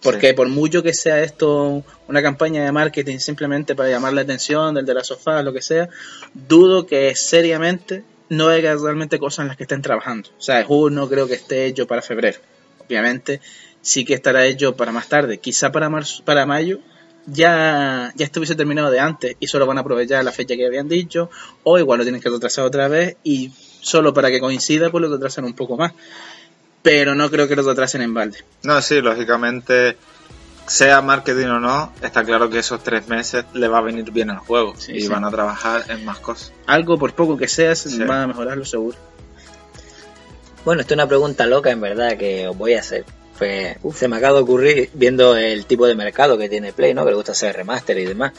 Porque Sí. por mucho que sea esto una campaña de marketing simplemente para llamar la atención del de la sofá, lo que sea, dudo que seriamente no haya realmente cosas en las que estén trabajando. O sea, juego no creo que esté hecho para febrero. Obviamente sí que estará hecho para más tarde. Quizá para marzo, para mayo ya, ya estuviese terminado de antes y solo van a aprovechar la fecha que habían dicho o igual lo tienen que retrasar otra vez y solo para que coincida pues lo retrasan un poco más. Pero no creo que lo retrasen en balde. No, sí, lógicamente, sea marketing o no, está claro que esos tres meses le va a venir bien al juego Sí, y sí. van a trabajar en más cosas. Algo por poco que sea se Sí. va a mejorarlo seguro. Bueno, esto es una pregunta loca en verdad que os voy a hacer. Pues se me acaba de ocurrir viendo el tipo de mercado que tiene Play, ¿no? Que le gusta hacer remaster y demás.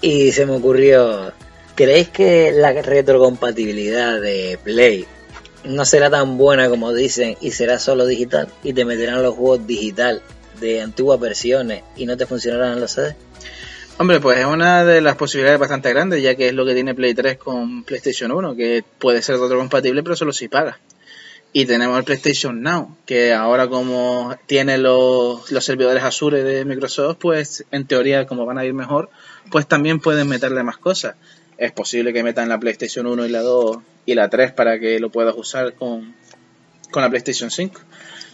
Y se me ocurrió, ¿creéis que la retrocompatibilidad de Play no será tan buena como dicen y será solo digital y te meterán los juegos digital de antiguas versiones y no te funcionarán los CDs. Hombre, pues es una de las posibilidades bastante grandes, ya que es lo que tiene Play 3 con PlayStation 1, que puede ser otro compatible, pero solo si paga. Y tenemos el PlayStation Now, que ahora como tiene los, los servidores Azure de Microsoft, pues en teoría como van a ir mejor, pues también pueden meterle más cosas. Es posible que metan la PlayStation 1 y la 2 y la 3 para que lo puedas usar con, con la PlayStation 5.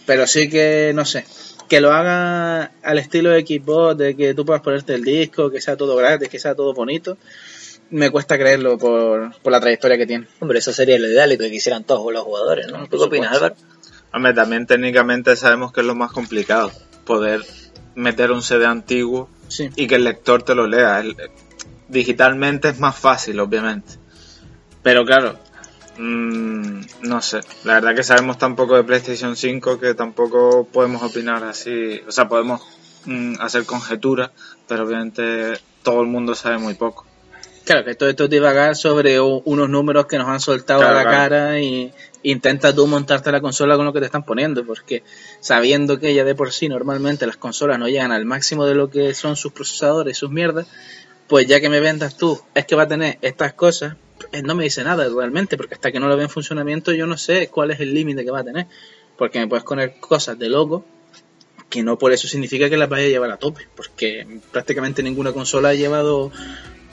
Pero sí que, no sé, que lo haga al estilo de Xbox, de que tú puedas ponerte el disco, que sea todo gratis, que sea todo bonito, me cuesta creerlo por, por la trayectoria que tiene. Hombre, eso sería lo ideal y que quisieran todos los jugadores, ¿no? ¿Tú qué opinas, Álvaro? Hombre, también técnicamente sabemos que es lo más complicado, poder meter un CD antiguo Sí. y que el lector te lo lea. El- digitalmente es más fácil, obviamente. Pero claro, mm, no sé. La verdad que sabemos tan poco de PlayStation 5 que tampoco podemos opinar así. O sea, podemos mm, hacer conjeturas, pero obviamente todo el mundo sabe muy poco. Claro, que todo esto es divagar sobre unos números que nos han soltado Claro, a la claro. cara y intenta tú montarte la consola con lo que te están poniendo, porque sabiendo que ya de por sí normalmente las consolas no llegan al máximo de lo que son sus procesadores, sus mierdas, pues ya que me vendas tú, es que va a tener estas cosas, no me dice nada realmente, porque hasta que no lo vea en funcionamiento yo no sé cuál es el límite que va a tener, porque me puedes poner cosas de loco que no por eso significa que las vaya a llevar a tope, porque prácticamente ninguna consola ha llevado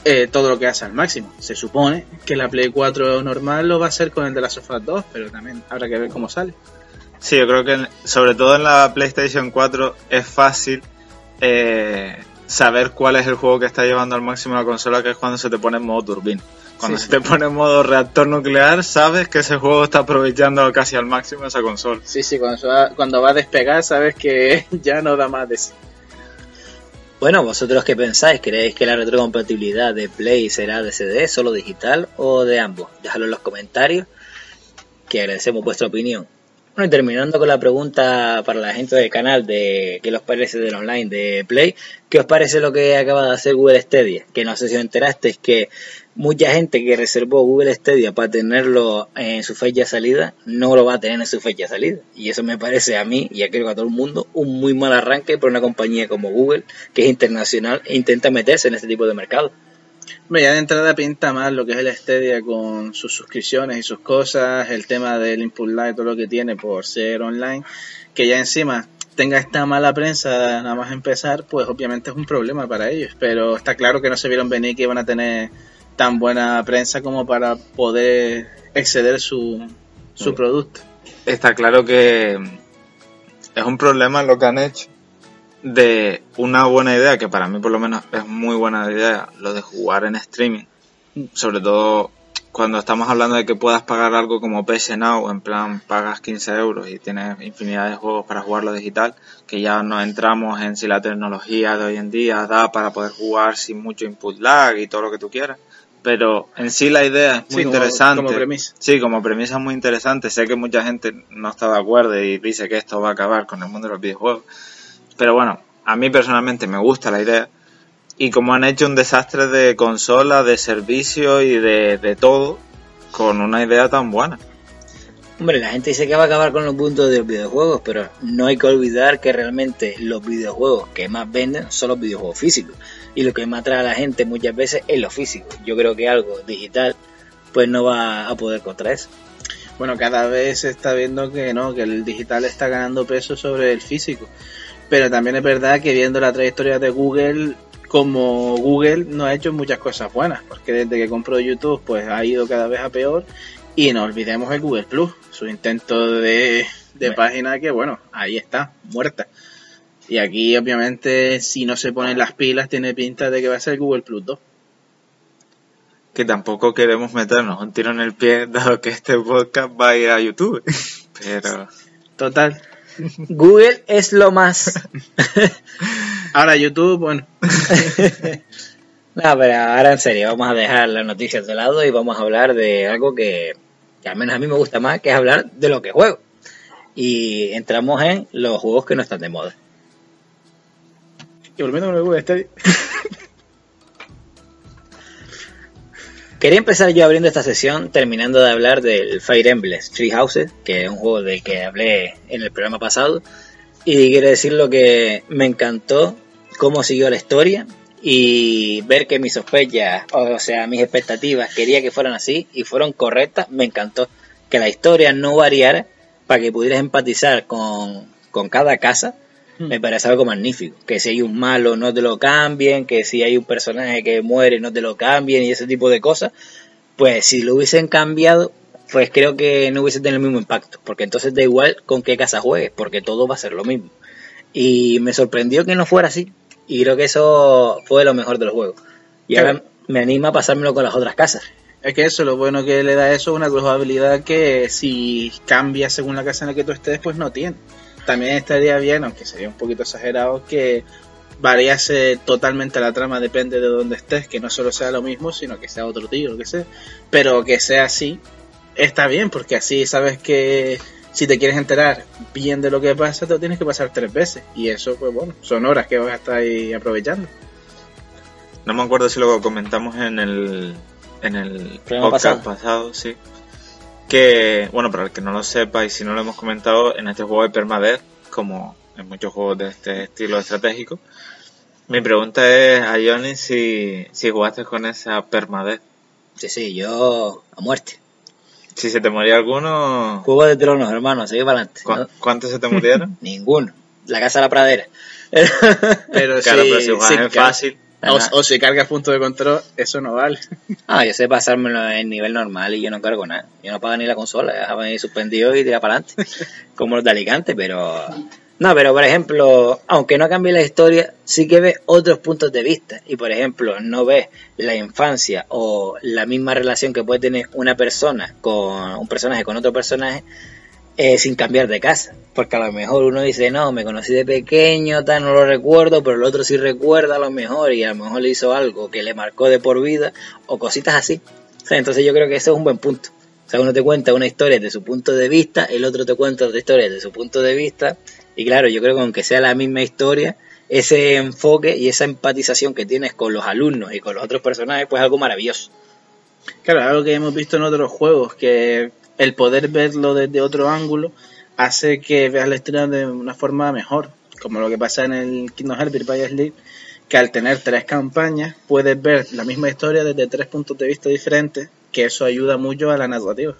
eh, todo lo que hace al máximo. Se supone que la Play 4 normal lo va a hacer con el de la Sofá 2, pero también habrá que ver cómo sale. Sí, yo creo que sobre todo en la PlayStation 4 es fácil eh, saber cuál es el juego que está llevando al máximo la consola, que es cuando se te pone en modo turbina. Cuando Sí, se te pone en modo reactor nuclear, sabes que ese juego está aprovechando casi al máximo esa consola. Sí, sí, cuando se va, cuando va a despegar sabes que [LAUGHS] ya no da más de sí. Bueno, ¿vosotros qué pensáis? ¿Creéis que la retrocompatibilidad de Play será de CD, solo digital o de ambos? Dejadlo en los comentarios, que agradecemos vuestra opinión. Bueno, y terminando con la pregunta para la gente del canal de qué os parece del online de Play, ¿qué os parece lo que acaba de hacer Google Stadia? Que no sé si os enteraste, es que mucha gente que reservó Google Stadia para tenerlo en su fecha de salida, no lo va a tener en su fecha de salida. Y eso me parece a mí, y a creo que a todo el mundo, un muy mal arranque por una compañía como Google, que es internacional e intenta meterse en este tipo de mercado. Ya de entrada pinta más lo que es el Stadia con sus suscripciones y sus cosas, el tema del input lag, todo lo que tiene por ser online, que ya encima tenga esta mala prensa nada más empezar, pues obviamente es un problema para ellos. Pero está claro que no se vieron venir que iban a tener tan buena prensa como para poder exceder su, su producto. Está claro que es un problema lo que han hecho de una buena idea, que para mí por lo menos es muy buena idea, lo de jugar en streaming. Sobre todo cuando estamos hablando de que puedas pagar algo como PS Now, en plan pagas 15 euros y tienes infinidad de juegos para jugarlo digital, que ya no entramos en si la tecnología de hoy en día da para poder jugar sin mucho input lag y todo lo que tú quieras. Pero en sí la idea es muy Sí, como- interesante. como premisa. Sí, como premisa es muy interesante. Sé que mucha gente no está de acuerdo y dice que esto va a acabar con el mundo de los videojuegos. Pero bueno, a mí personalmente me gusta la idea. Y como han hecho un desastre de consola, de servicio y de, de todo, con una idea tan buena. Hombre, la gente dice que va a acabar con los puntos de los videojuegos, pero no hay que olvidar que realmente los videojuegos que más venden son los videojuegos físicos. Y lo que más atrae a la gente muchas veces es lo físico. Yo creo que algo digital pues no va a poder contra eso. Bueno, cada vez se está viendo que no, que el digital está ganando peso sobre el físico. Pero también es verdad que viendo la trayectoria de Google, como Google no ha hecho muchas cosas buenas, porque desde que compró YouTube, pues ha ido cada vez a peor. Y no olvidemos el Google Plus, su intento de, de Bueno. página que, bueno, ahí está, muerta. Y aquí, obviamente, si no se ponen las pilas, tiene pinta de que va a ser Google Plus 2. Que tampoco queremos meternos un tiro en el pie, dado que este podcast va a ir a YouTube. [LAUGHS] Pero Total. [LAUGHS] Google es lo más. [LAUGHS] Ahora YouTube, bueno, no, pero ahora en serio, vamos a dejar las noticias de lado y vamos a hablar de algo que, que al menos a mí me gusta más, que es hablar de lo que juego. Y entramos en los juegos que no están de moda. Y volviendo con el Google Stadia. [LAUGHS] Quería empezar yo abriendo esta sesión terminando de hablar del Fire Emblem Three Houses, que es un juego del que hablé en el programa pasado. Y quiero decir lo que me encantó cómo siguió la historia y ver que mis sospechas, o sea, mis expectativas quería que fueran así y fueron correctas, me encantó. Que la historia no variara para que pudieras empatizar con, con cada casa, me parece algo magnífico. Que si hay un malo no te lo cambien, que si hay un personaje que muere no te lo cambien y ese tipo de cosas. Pues si lo hubiesen cambiado, pues creo que no hubiese tenido el mismo impacto. Porque entonces da igual con qué casa juegues, porque todo va a ser lo mismo. Y me sorprendió que no fuera así. Y creo que eso fue lo mejor del juego. Y ahora me anima a pasármelo con las otras casas. Es que eso, lo bueno que le da eso es una jugabilidad que si cambia según la casa en la que tú estés, pues no tiene. También estaría bien, aunque sería un poquito exagerado, que variase totalmente la trama, depende de dónde estés, que no solo sea lo mismo, sino que sea otro tío, lo que sea. Pero que sea así, está bien, porque así sabes que si te quieres enterar bien de lo que pasa, te lo tienes que pasar tres veces. Y eso, pues bueno, son horas que vas a estar ahí aprovechando. No me acuerdo si lo comentamos en el, en el podcast pasado. pasado, sí. Que, bueno, para el que no lo sepa y si no lo hemos comentado, en este juego de permadeath, como en muchos juegos de este estilo estratégico, mi pregunta es a Johnny si, si jugaste con esa permadeath. Sí, sí, yo a muerte. Si se te moría alguno, Juego de tronos, hermano, sigue para adelante. ¿cu- ¿no? ¿cuántos se te murieron? [LAUGHS] Ninguno. La casa de la pradera. Pero claro, si, pero si juegas en fácil, o, o si cargas punto de control, eso no vale. Ah, yo sé pasármelo en nivel normal y yo no cargo nada. Yo no pago ni la consola, ahí suspendido y tira para adelante. [LAUGHS] Como los de Alicante, pero... No, pero por ejemplo, aunque no cambie la historia, sí que ves otros puntos de vista. Y por ejemplo, no ves la infancia o la misma relación que puede tener una persona con un personaje con otro personaje eh, sin cambiar de casa. Porque a lo mejor uno dice, no, me conocí de pequeño, tal, no lo recuerdo, pero el otro sí recuerda a lo mejor y a lo mejor le hizo algo que le marcó de por vida o cositas así. Entonces yo creo que ese es un buen punto. O sea, uno te cuenta una historia desde su punto de vista, el otro te cuenta otra historia desde su punto de vista. Y claro, yo creo que aunque sea la misma historia, ese enfoque y esa empatización que tienes con los alumnos y con los otros personajes, pues es algo maravilloso. Claro, algo que hemos visto en otros juegos, que el poder verlo desde otro ángulo hace que veas la historia de una forma mejor. Como lo que pasa en el Kingdom Hearts Virtual League, que al tener tres campañas puedes ver la misma historia desde tres puntos de vista diferentes, que eso ayuda mucho a la narrativa.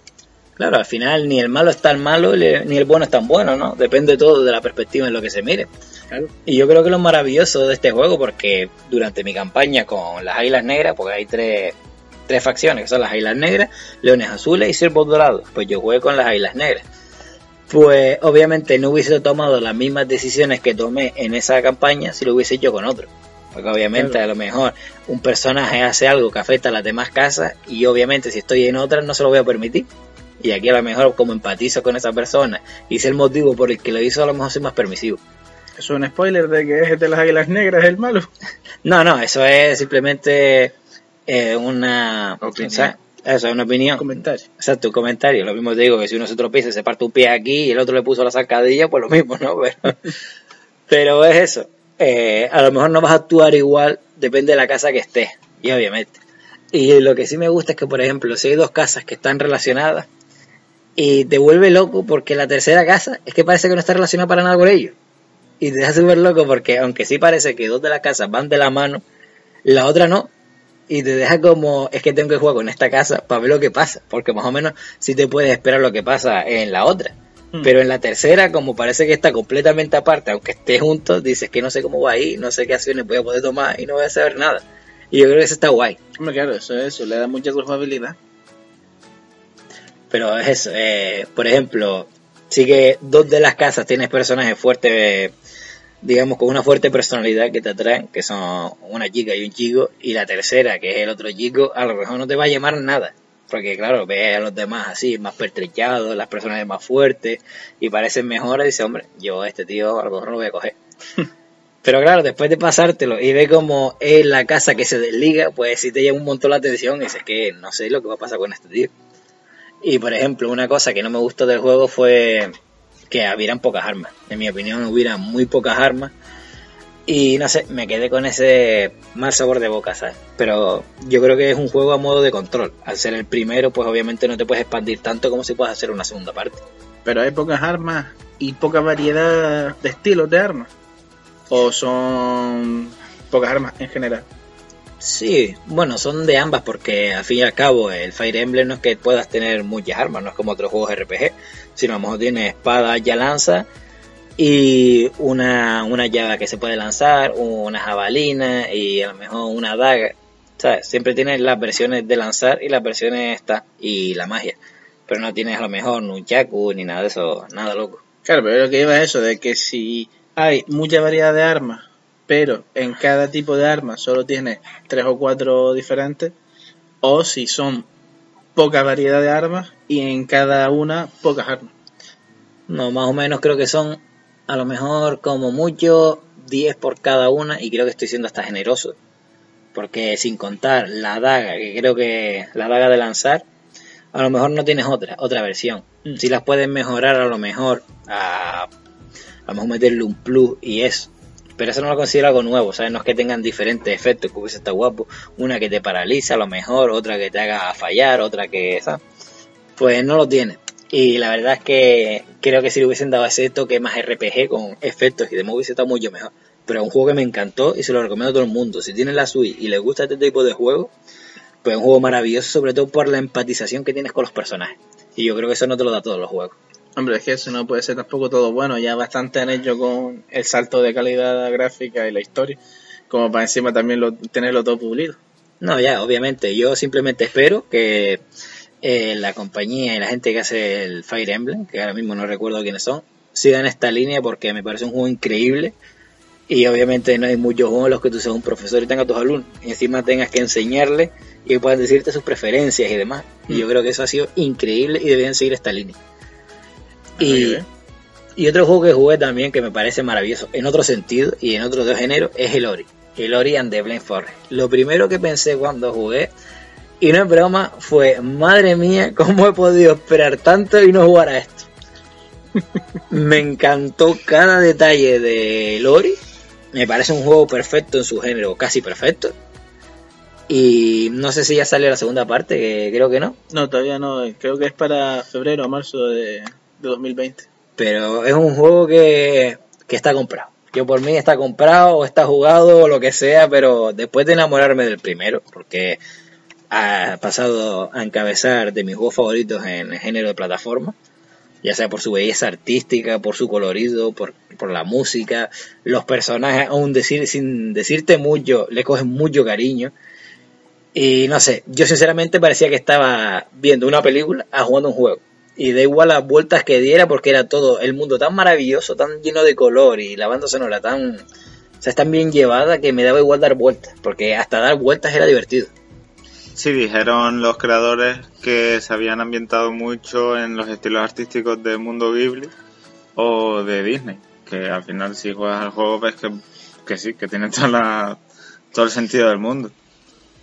Claro, al final ni el malo es tan malo ni el bueno es tan bueno, ¿no? Depende todo de la perspectiva en lo que se mire. Claro. Y yo creo que lo maravilloso de este juego, porque durante mi campaña con las Águilas Negras, porque hay tres, tres facciones, que son las Águilas Negras, Leones Azules y Ciervos Dorados, pues yo jugué con las Águilas Negras. Pues obviamente no hubiese tomado las mismas decisiones que tomé en esa campaña si lo hubiese hecho con otro. Porque obviamente Claro. a lo mejor un personaje hace algo que afecta a las demás casas y obviamente si estoy en otra no se lo voy a permitir. Y aquí a lo mejor como empatizo con esa persona y sé el motivo por el que lo hizo, a lo mejor soy más permisivo. Eso es un spoiler de que es de las águilas negras el malo. [LAUGHS] No, no, eso es simplemente eh, una Opinión. o sea, eso es una opinión. Comentario. Exacto, un comentario. Lo mismo te digo que si uno se tropieza se parte un pie aquí y el otro le puso la zancadilla, pues lo mismo, ¿no? Pero, [LAUGHS] pero es eso. Eh, a lo mejor no vas a actuar igual, depende de la casa que estés, y obviamente. Y lo que sí me gusta es que, por ejemplo, si hay dos casas que están relacionadas, y te vuelve loco porque la tercera casa es que parece que no está relacionada para nada con ellos. Y te deja súper loco porque, aunque sí parece que dos de las casas van de la mano, la otra no. Y te deja como, es que tengo que jugar con esta casa para ver lo que pasa. Porque más o menos sí te puedes esperar lo que pasa en la otra. Hmm. Pero en la tercera, como parece que está completamente aparte, aunque esté juntos, dices que no sé cómo va a ir, no sé qué acciones voy a poder tomar y no voy a saber nada. Y yo creo que eso está guay. Hombre, claro, eso es eso, le da mucha jugabilidad. Pero es eso, eh, por ejemplo, sí que dos de las casas tienes personajes fuertes, digamos, con una fuerte personalidad que te atraen, que son una chica y un chico, y la tercera, que es el otro chico, a lo mejor no te va a llamar nada. Porque claro, ves a los demás así, más pertrechados, las personas más fuertes, y parecen mejores, y dices, hombre, yo a este tío a lo mejor no lo voy a coger. [LAUGHS] Pero claro, después de pasártelo y ve como es la casa que se desliga, pues sí te llama un montón la atención y dices que no sé lo que va a pasar con este tío. Y por ejemplo, una cosa que no me gustó del juego fue que hubieran pocas armas. En mi opinión, hubieran muy pocas armas. Y no sé, me quedé con ese mal sabor de boca, ¿sabes? Pero yo creo que es un juego a modo de control. Al ser el primero, pues obviamente no te puedes expandir tanto como si puedes hacer una segunda parte. Pero hay pocas armas y poca variedad de estilos de armas. O son pocas armas en general. Sí, bueno, son de ambas porque al fin y al cabo el Fire Emblem no es que puedas tener muchas armas, no es como otros juegos RPG, sino a lo mejor tiene espada, ya lanza y una, una llaga que se puede lanzar, una jabalina y a lo mejor una daga. ¿Sabes? Siempre tienes las versiones de lanzar y las versiones esta y la magia. Pero no tienes a lo mejor Nunchaku ni nada de eso, nada loco. Claro, pero lo que iba es eso, de que si hay mucha variedad de armas, pero en cada tipo de arma solo tienes tres o cuatro diferentes, o si son poca variedad de armas y en cada una pocas armas. No, más o menos creo que son a lo mejor como mucho 10 por cada una y creo que estoy siendo hasta generoso. Porque sin contar la daga, que creo que la daga de lanzar, a lo mejor no tienes otra, otra versión. Mm. Si las puedes mejorar a lo mejor, a, a lo mejor meterle un plus y eso. Pero eso no lo considero algo nuevo, ¿sabes? No es que tengan diferentes efectos, que hubiese está guapo. Una que te paraliza a lo mejor, otra que te haga fallar, otra que... ¿sabes? Pues no lo tiene. Y la verdad es que creo que si le hubiesen dado ese toque más RPG con efectos y demás hubiese estado mucho mejor. Pero es un juego que me encantó y se lo recomiendo a todo el mundo. Si tienen la Switch y les gusta este tipo de juego, pues es un juego maravilloso, sobre todo por la empatización que tienes con los personajes. Y yo creo que eso no te lo da todos los juegos. Hombre, es que eso no puede ser tampoco todo bueno. Ya bastante han hecho con el salto de calidad gráfica y la historia, como para encima también lo, tenerlo todo pulido. No, ya, obviamente. Yo simplemente espero que eh, la compañía y la gente que hace el Fire Emblem, que ahora mismo no recuerdo quiénes son, sigan esta línea porque me parece un juego increíble. Y obviamente no hay muchos juegos en los que tú seas un profesor y tengas a tus alumnos. Y encima tengas que enseñarles y puedan decirte sus preferencias y demás. Y yo creo que eso ha sido increíble y deberían seguir esta línea. Y, y otro juego que jugué también que me parece maravilloso en otro sentido y en otro de género es el Ori. El Ori and the Blind Forest. Lo primero que pensé cuando jugué, y no es broma, fue, madre mía, ¿cómo he podido esperar tanto y no jugar a esto? [LAUGHS] me encantó cada detalle de Ori. Me parece un juego perfecto en su género, casi perfecto. Y no sé si ya sale la segunda parte, que creo que no. No, todavía no. Creo que es para febrero o marzo de, de 2020. pero es un juego que, que está comprado. Yo por mí está comprado o está jugado o lo que sea, pero después de enamorarme del primero, porque ha pasado a encabezar de mis juegos favoritos en el género de plataforma, ya sea por su belleza artística, por su colorido, por, por la música, los personajes, aún sin decirte mucho, le cogen mucho cariño. Y no sé, yo sinceramente parecía que estaba viendo una película a jugando un juego. Y da igual las vueltas que diera porque era todo el mundo tan maravilloso, tan lleno de color y la banda sonora tan... O sea, es tan bien llevada que me daba igual dar vueltas, porque hasta dar vueltas era divertido. Sí, dijeron los creadores que se habían ambientado mucho en los estilos artísticos de Mundo Ghibli o de Disney. Que al final si juegas al juego ves que, que sí, que tiene toda la, todo el sentido del mundo.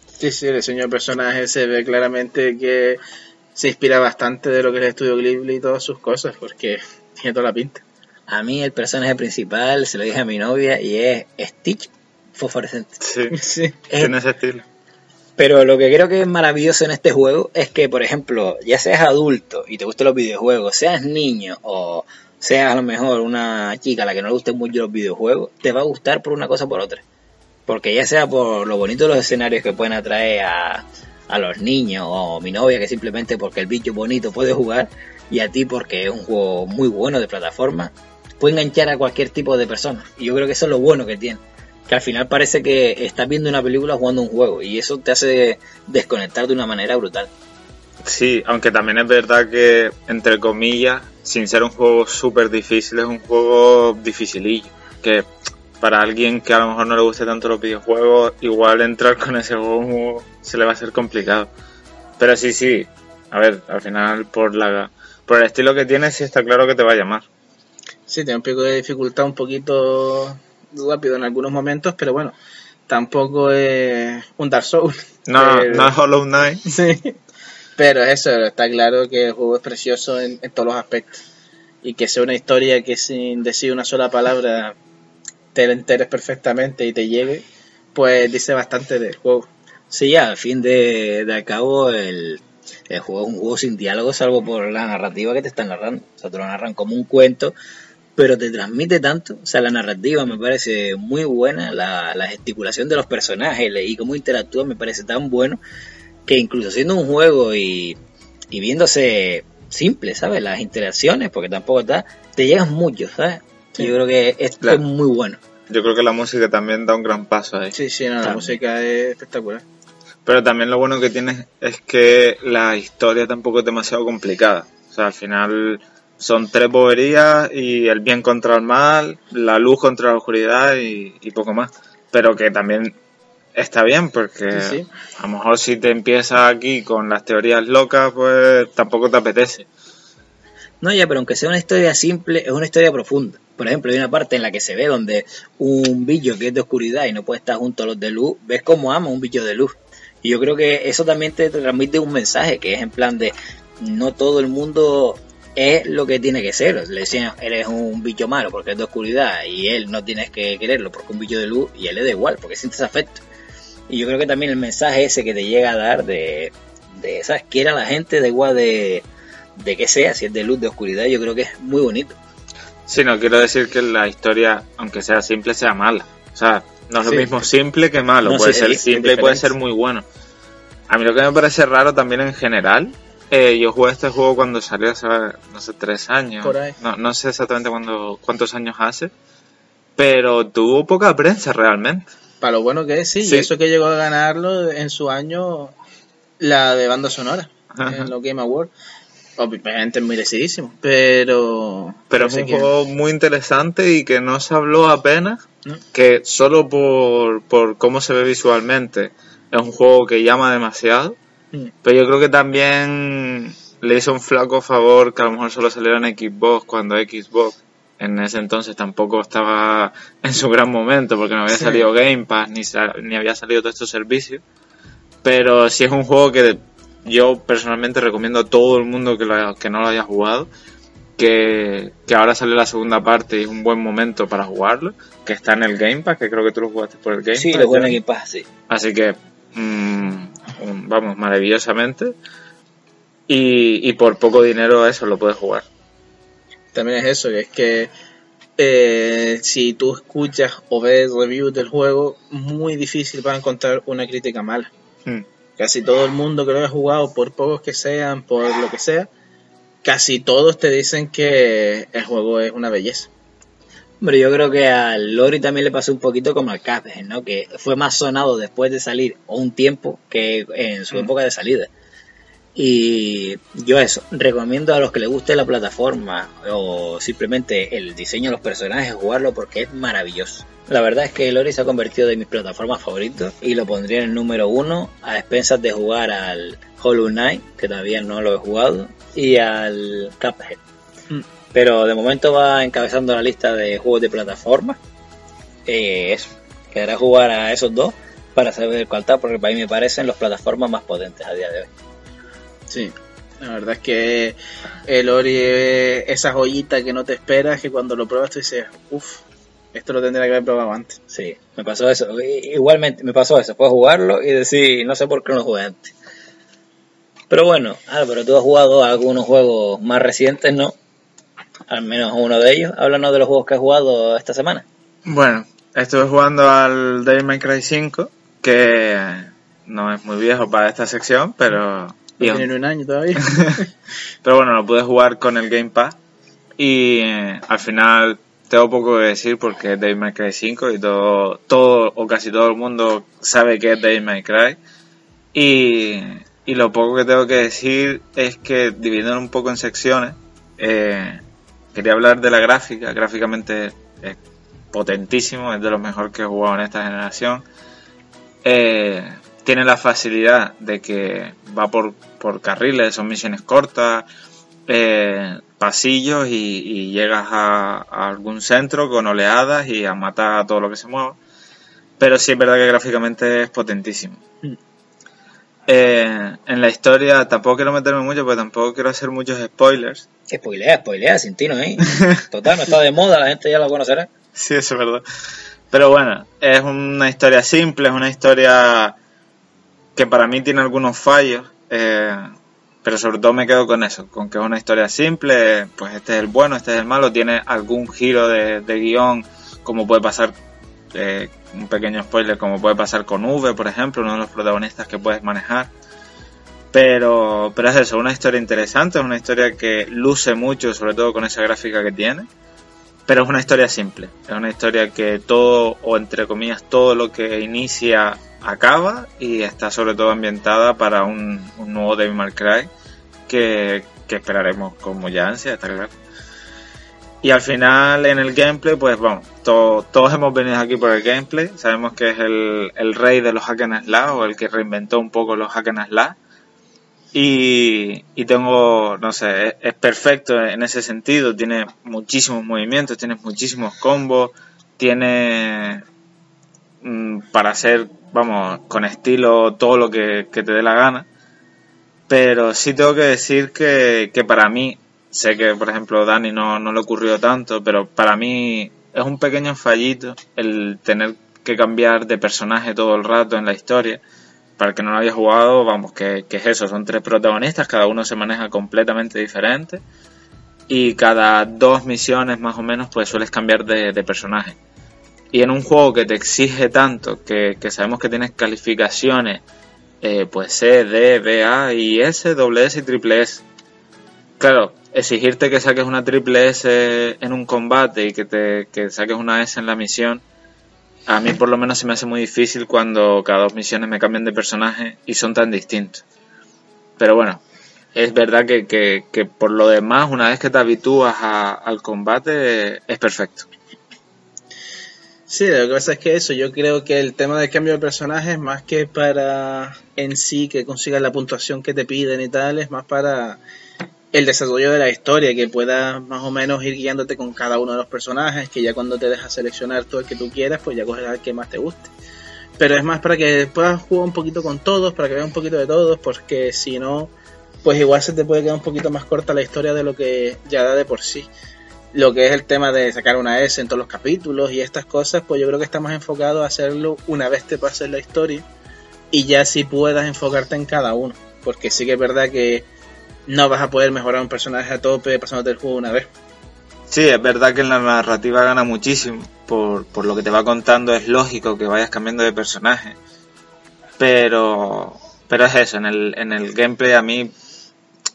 Sí, sí, el diseño de personajes se ve claramente que se inspira bastante de lo que es el estudio Ghibli y todas sus cosas, porque tiene toda la pinta. A mí el personaje principal, se lo dije a mi novia, y es Stitch fosforescente. Sí, [LAUGHS] Sí. tiene ese estilo. Pero lo que creo que es maravilloso en este juego es que, por ejemplo, ya seas adulto y te gusten los videojuegos, seas niño o seas a lo mejor una chica a la que no le gusten mucho los videojuegos, te va a gustar por una cosa o por otra. Porque ya sea por lo bonito de los escenarios que pueden atraer a, a los niños o mi novia que simplemente porque el bicho bonito puede jugar y a ti porque es un juego muy bueno de plataforma, puede enganchar a cualquier tipo de persona. Y yo creo que eso es lo bueno que tiene. Que al final parece que estás viendo una película jugando un juego y eso te hace desconectar de una manera brutal. Sí, aunque también es verdad que, entre comillas, sin ser un juego súper difícil, es un juego dificilillo. Que para alguien que a lo mejor no le guste tanto los videojuegos, igual entrar con ese juego se le va a hacer complicado. Pero sí, sí, a ver, al final por la por el estilo que tiene, sí está claro que te va a llamar. Sí, tiene un pico de dificultad un poquito rápido en algunos momentos, pero bueno, tampoco es un Dark Souls. No, Pero- [LAUGHS] no es Hollow Knight. Sí. Pero eso, está claro que el juego es precioso en, en todos los aspectos. Y que sea una historia que sin decir una sola palabra te lo enteres perfectamente y te llegue, pues dice bastante del juego. Sí, al fin de, de cabo, el, el juego es un juego sin diálogo, salvo por la narrativa que te están narrando. O sea, te lo narran como un cuento, pero te transmite tanto. O sea, la narrativa me parece muy buena, la, la gesticulación de los personajes y cómo interactúan me parece tan bueno que incluso siendo un juego y, y viéndose simple, ¿sabes? Las interacciones, porque tampoco está, te llegas mucho, ¿sabes? Sí. Yo creo que esto Claro. es muy bueno. Yo creo que la música también da un gran paso ahí. Sí, sí, no, la música es espectacular. Pero también lo bueno que tiene es que la historia tampoco es demasiado complicada. O sea, al final son tres boberías y el bien contra el mal, la luz contra la oscuridad y, y poco más. Pero que también está bien porque Sí, sí. a lo mejor si te empiezas aquí con las teorías locas, pues tampoco te apetece. No, ya, pero aunque sea una historia simple, es una historia profunda. Por ejemplo, hay una parte en la que se ve donde un bicho que es de oscuridad y no puede estar junto a los de luz, ves cómo ama un bicho de luz. Y yo creo que eso también te transmite un mensaje, que es en plan de no todo el mundo es lo que tiene que ser. Le decían, eres un bicho malo porque es de oscuridad y él no tienes que quererlo porque es un bicho de luz y él le da igual porque sientes afecto. Y yo creo que también el mensaje ese que te llega a dar de, de ¿sabes? Quiera la gente, da igual de, de que sea, si es de luz, de oscuridad, yo creo que es muy bonito. Sí, no quiero decir que la historia, aunque sea simple, sea mala. O sea, no es lo mismo simple que malo. No, puede sí, ser es simple y puede ser muy bueno. A mí lo que me parece raro también en general, eh, yo jugué este juego cuando salió hace, no sé, tres años. Por ahí. No, no sé exactamente cuándo, cuántos años hace, pero tuvo poca prensa realmente. Para lo bueno que es, sí, Sí. y eso que llegó a ganarlo en su año la de banda sonora Ajá. en los Game Awards. Obviamente es merecidísimo, pero... Pero es sé un juego muy interesante y que no se habló apenas, ¿no? que solo por, por cómo se ve visualmente es un juego que llama demasiado. Mm. Pero yo creo que también le hizo un flaco favor que a lo mejor solo saliera en Xbox cuando Xbox en ese entonces tampoco estaba en su gran momento porque no había Sí. salido Game Pass ni, ni había salido todos estos servicios. Pero sí es un juego que yo personalmente recomiendo a todo el mundo que, lo- que no lo haya jugado. Que, que ahora sale la segunda parte y es un buen momento para jugarlo. Que está en el Game Pass, que creo que tú lo jugaste por el Game Sí, Pass. lo bueno ya. que pasa, sí. Así que, mm, vamos, maravillosamente. Y, y por poco dinero eso lo puedes jugar. También es eso, que es que eh, si tú escuchas o ves reviews del juego, muy difícil para encontrar una crítica mala. Mm. Casi todo el mundo que lo haya jugado, por pocos que sean, por lo que sea, casi todos te dicen que el juego es una belleza. Pero yo creo que al Lori también le pasó un poquito como al Cuphead, ¿no? Que fue más sonado después de salir o un tiempo que en su Mm. época de salida. Y yo eso, recomiendo a los que les guste la plataforma o simplemente el diseño de los personajes jugarlo porque es maravilloso. La verdad es que Lori se ha convertido de mis plataformas favoritos y lo pondría en el número uno a expensas de jugar al Hollow Knight, que todavía no lo he jugado, y al Cuphead. Mm. Pero de momento va encabezando la lista de juegos de plataforma. Eh, eso, quedará jugar a esos dos para saber cuál está, porque para mí me parecen las plataformas más potentes a día de hoy. Sí, la verdad es que el Ori es esa joyita que no te esperas, que cuando lo pruebas tú dices, uff, esto lo tendría que haber probado antes. Sí, me pasó eso. Igualmente me pasó eso. Fue jugarlo y decir, no sé por qué no lo jugué antes. Pero bueno, Álvaro, tú has jugado a algunos juegos más recientes, ¿no? Al menos uno de ellos. Háblanos de los juegos que has jugado esta semana. Bueno, estuve jugando al Devil May Cry 5, que no es muy viejo para esta sección, pero... Un año todavía. [LAUGHS] Pero bueno, lo pude jugar con el Game Pass y eh, al final tengo poco que decir porque es Devil May Cry 5 y todo, todo o casi todo el mundo sabe que es Devil May Cry. Y, y lo poco que tengo que decir es que dividiendo un poco en secciones, eh, quería hablar de la gráfica. Gráficamente es potentísimo, es de lo mejor que he jugado en esta generación. Eh, tiene la facilidad de que va por, por carriles, son misiones cortas, eh, pasillos y, y llegas a, a algún centro con oleadas y a matar a todo lo que se mueva. Pero sí es verdad que gráficamente es potentísimo. Mm. Eh, en la historia tampoco quiero meterme mucho porque tampoco quiero hacer muchos spoilers. Spoilea, spoilea, sin ti no, ¿eh? [LAUGHS] Total, no está de moda, la gente ya lo conocerá. Sí, eso es verdad. Pero bueno, es una historia simple, es una historia que para mí tiene algunos fallos, eh, pero sobre todo me quedo con eso, con que es una historia simple, pues este es el bueno, este es el malo, tiene algún giro de, guion, como puede pasar, eh, un pequeño spoiler, como puede pasar con V, por ejemplo, uno de los protagonistas que puedes manejar. Pero, pero es eso, una historia interesante, es una historia que luce mucho, sobre todo con esa gráfica que tiene. Pero es una historia simple, es una historia que todo, o entre comillas, todo lo que inicia acaba y está sobre todo ambientada para un, nuevo Devil May Cry que, que esperaremos con mucha ansia, está claro. Y al final en el gameplay, pues vamos, todos hemos venido aquí por el gameplay, sabemos que es el, el rey de los hack and o el que reinventó un poco los hack and slash y, tengo, no sé, es, perfecto en ese sentido, tiene muchísimos movimientos, tiene muchísimos combos, tiene mm, para hacer, vamos, con estilo todo lo que, te dé la gana. Pero sí tengo que decir que, que para mí, sé que por ejemplo Dani no, no le ocurrió tanto, pero para mí es un pequeño fallito el tener que cambiar de personaje todo el rato en la historia para el que no lo haya jugado, vamos, que, es eso, son tres protagonistas, cada uno se maneja completamente diferente y cada dos misiones más o menos pues sueles cambiar de, personaje. Y en un juego que te exige tanto, que, sabemos que tienes calificaciones, eh, pues C, D, B, A y S, doble S y triple S. Claro, exigirte que saques una triple S en un combate y que, te, que saques una S en la misión, a mí por lo menos se me hace muy difícil cuando cada dos misiones me cambian de personaje y son tan distintos. Pero bueno, es verdad que, que, por lo demás, una vez que te habitúas al combate, es perfecto. Sí, lo que pasa es que eso, yo creo que el tema del cambio de personaje es más que para en sí que consigas la puntuación que te piden y tal, es más para el desarrollo de la historia, que puedas más o menos ir guiándote con cada uno de los personajes, que ya cuando te dejas seleccionar todo el que tú quieras, pues ya coges al que más te guste. Pero es más para que puedas jugar un poquito con todos, para que veas un poquito de todos, porque si no, pues igual se te puede quedar un poquito más corta la historia de lo que ya da de por sí. Lo que es el tema de sacar una S en todos los capítulos y estas cosas, pues yo creo que está más enfocado a hacerlo una vez te pases la historia y ya si puedas enfocarte en cada uno. Porque sí que es verdad que no vas a poder mejorar un personaje a tope pasándote el juego una vez. Sí, es verdad que la narrativa gana muchísimo. Por, por lo que te va contando es lógico que vayas cambiando de personaje. Pero, pero es eso, en el, en el gameplay a mí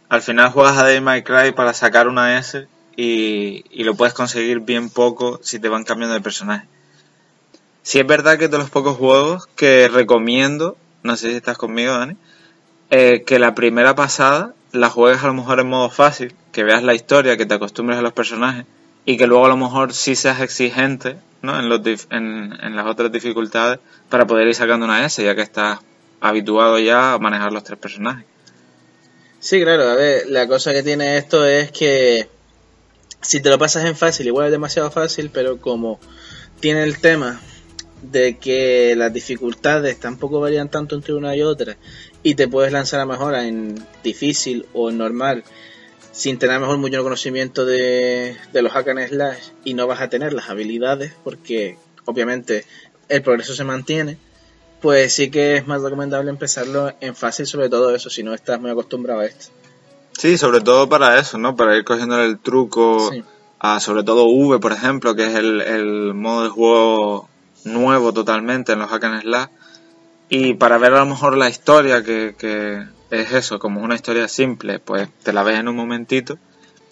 al final juegas a Devil May Cry para sacar una S y, y, lo puedes conseguir bien poco si te van cambiando de personaje. Sí es verdad que de los pocos juegos que recomiendo, no sé si estás conmigo Dani, eh, que la primera pasada la juegues a lo mejor en modo fácil, que veas la historia, que te acostumbres a los personajes y que luego a lo mejor sí seas exigente ¿no? en, los en, en las otras dificultades para poder ir sacando una S, ya que estás habituado ya a manejar los tres personajes. Sí, claro, a ver, la cosa que tiene esto es que si te lo pasas en fácil, igual es demasiado fácil, pero como tiene el tema de que las dificultades tampoco varían tanto entre una y otra y te puedes lanzar a mejora en difícil o en normal sin tener mejor mucho conocimiento de, los hack and slash y no vas a tener las habilidades porque obviamente el progreso se mantiene pues sí que es más recomendable empezarlo en fácil sobre todo eso si no estás muy acostumbrado a esto. Sí sobre todo para eso no para ir cogiendo el truco a sobre todo V por ejemplo que es el, el modo de juego nuevo totalmente en los hack and slash y para ver a lo mejor la historia, que, que es eso, como una historia simple, pues te la ves en un momentito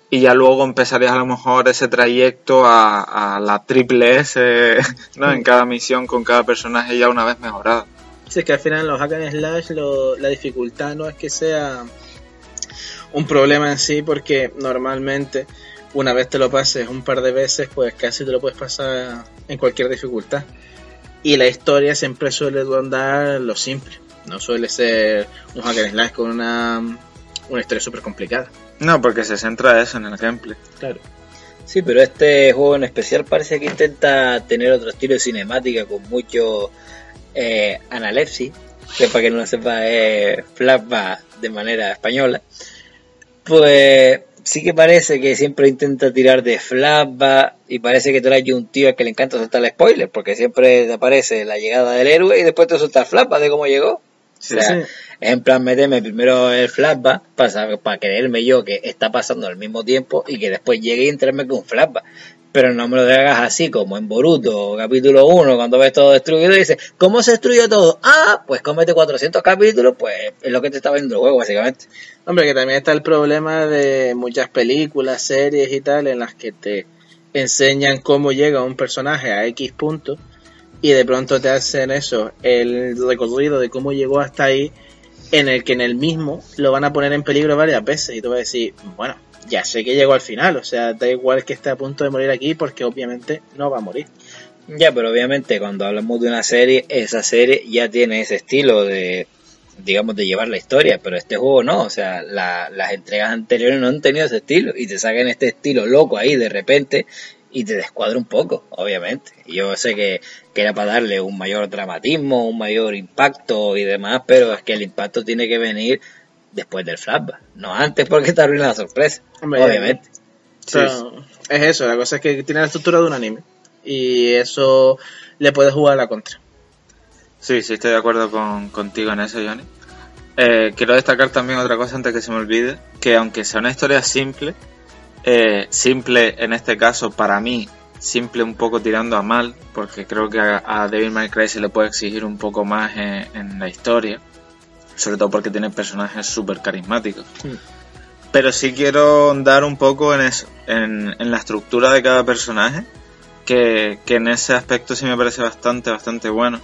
y ya luego empezarías a lo mejor ese trayecto a, la triple S [LAUGHS] ¿no? en cada misión con cada personaje ya una vez mejorado. Sí, es que al final los hack and slash la dificultad no es que sea un problema en sí porque normalmente una vez te lo pases un par de veces pues casi te lo puedes pasar en cualquier dificultad y la historia siempre suele rondar lo simple. No suele ser un hack and slash con una, una historia súper complicada. No, porque se centra eso en el gameplay. Claro. Sí, pero este juego en especial parece que intenta tener otro estilo de cinemática con mucho eh, analepsis, que para que no lo sepa es flashback de manera española. Pues sí que parece que siempre intenta tirar de flashback y parece que tú eres un tío al que le encanta soltar el spoiler, porque siempre te aparece la llegada del héroe y después te suelta el flashback de cómo llegó. Sí, o sea, sí. es en plan meterme primero el flashback para, saber- para creerme yo que está pasando al mismo tiempo y que después llegue y entrarme con un flashback. Pero no me lo hagas así como en Boruto, capítulo 1, cuando ves todo destruido y dices, ¿cómo se destruyó todo? Ah, pues cómete 400 capítulos, pues es lo que te está viendo el juego, básicamente. Hombre, que también está el problema de muchas películas, series y tal, en las que te enseñan cómo llega un personaje a X punto y de pronto te hacen eso, el recorrido de cómo llegó hasta ahí, en el que en el mismo lo van a poner en peligro varias veces y tú vas a decir, bueno, ya sé que llegó al final, o sea, da igual que esté a punto de morir aquí porque obviamente no va a morir. Ya, pero obviamente cuando hablamos de una serie, esa serie ya tiene ese estilo de, digamos, de llevar la historia, pero este juego no, o sea, la- las entregas anteriores no han tenido ese estilo y te sacan este estilo loco ahí de repente y te descuadra un poco, obviamente. Yo sé que, que era para darle un mayor dramatismo, un mayor impacto y demás, pero es que el impacto tiene que venir después del flashback, no antes porque te arruina la sorpresa, Hombre, obviamente. Pero es eso, la cosa es que tiene la estructura de un anime y eso le puede jugar a la contra. Sí, sí, estoy de acuerdo con, contigo en eso, Johnny. Eh, quiero destacar también otra cosa antes que se me olvide, que aunque sea una historia simple, eh, simple en este caso para mí, simple un poco tirando a mal, porque creo que a, a Devil May Cry se le puede exigir un poco más en, en la historia, sobre todo porque tiene personajes súper carismáticos. Mm. Pero sí quiero dar un poco en eso, en, en la estructura de cada personaje, que, que en ese aspecto sí me parece bastante, bastante bueno.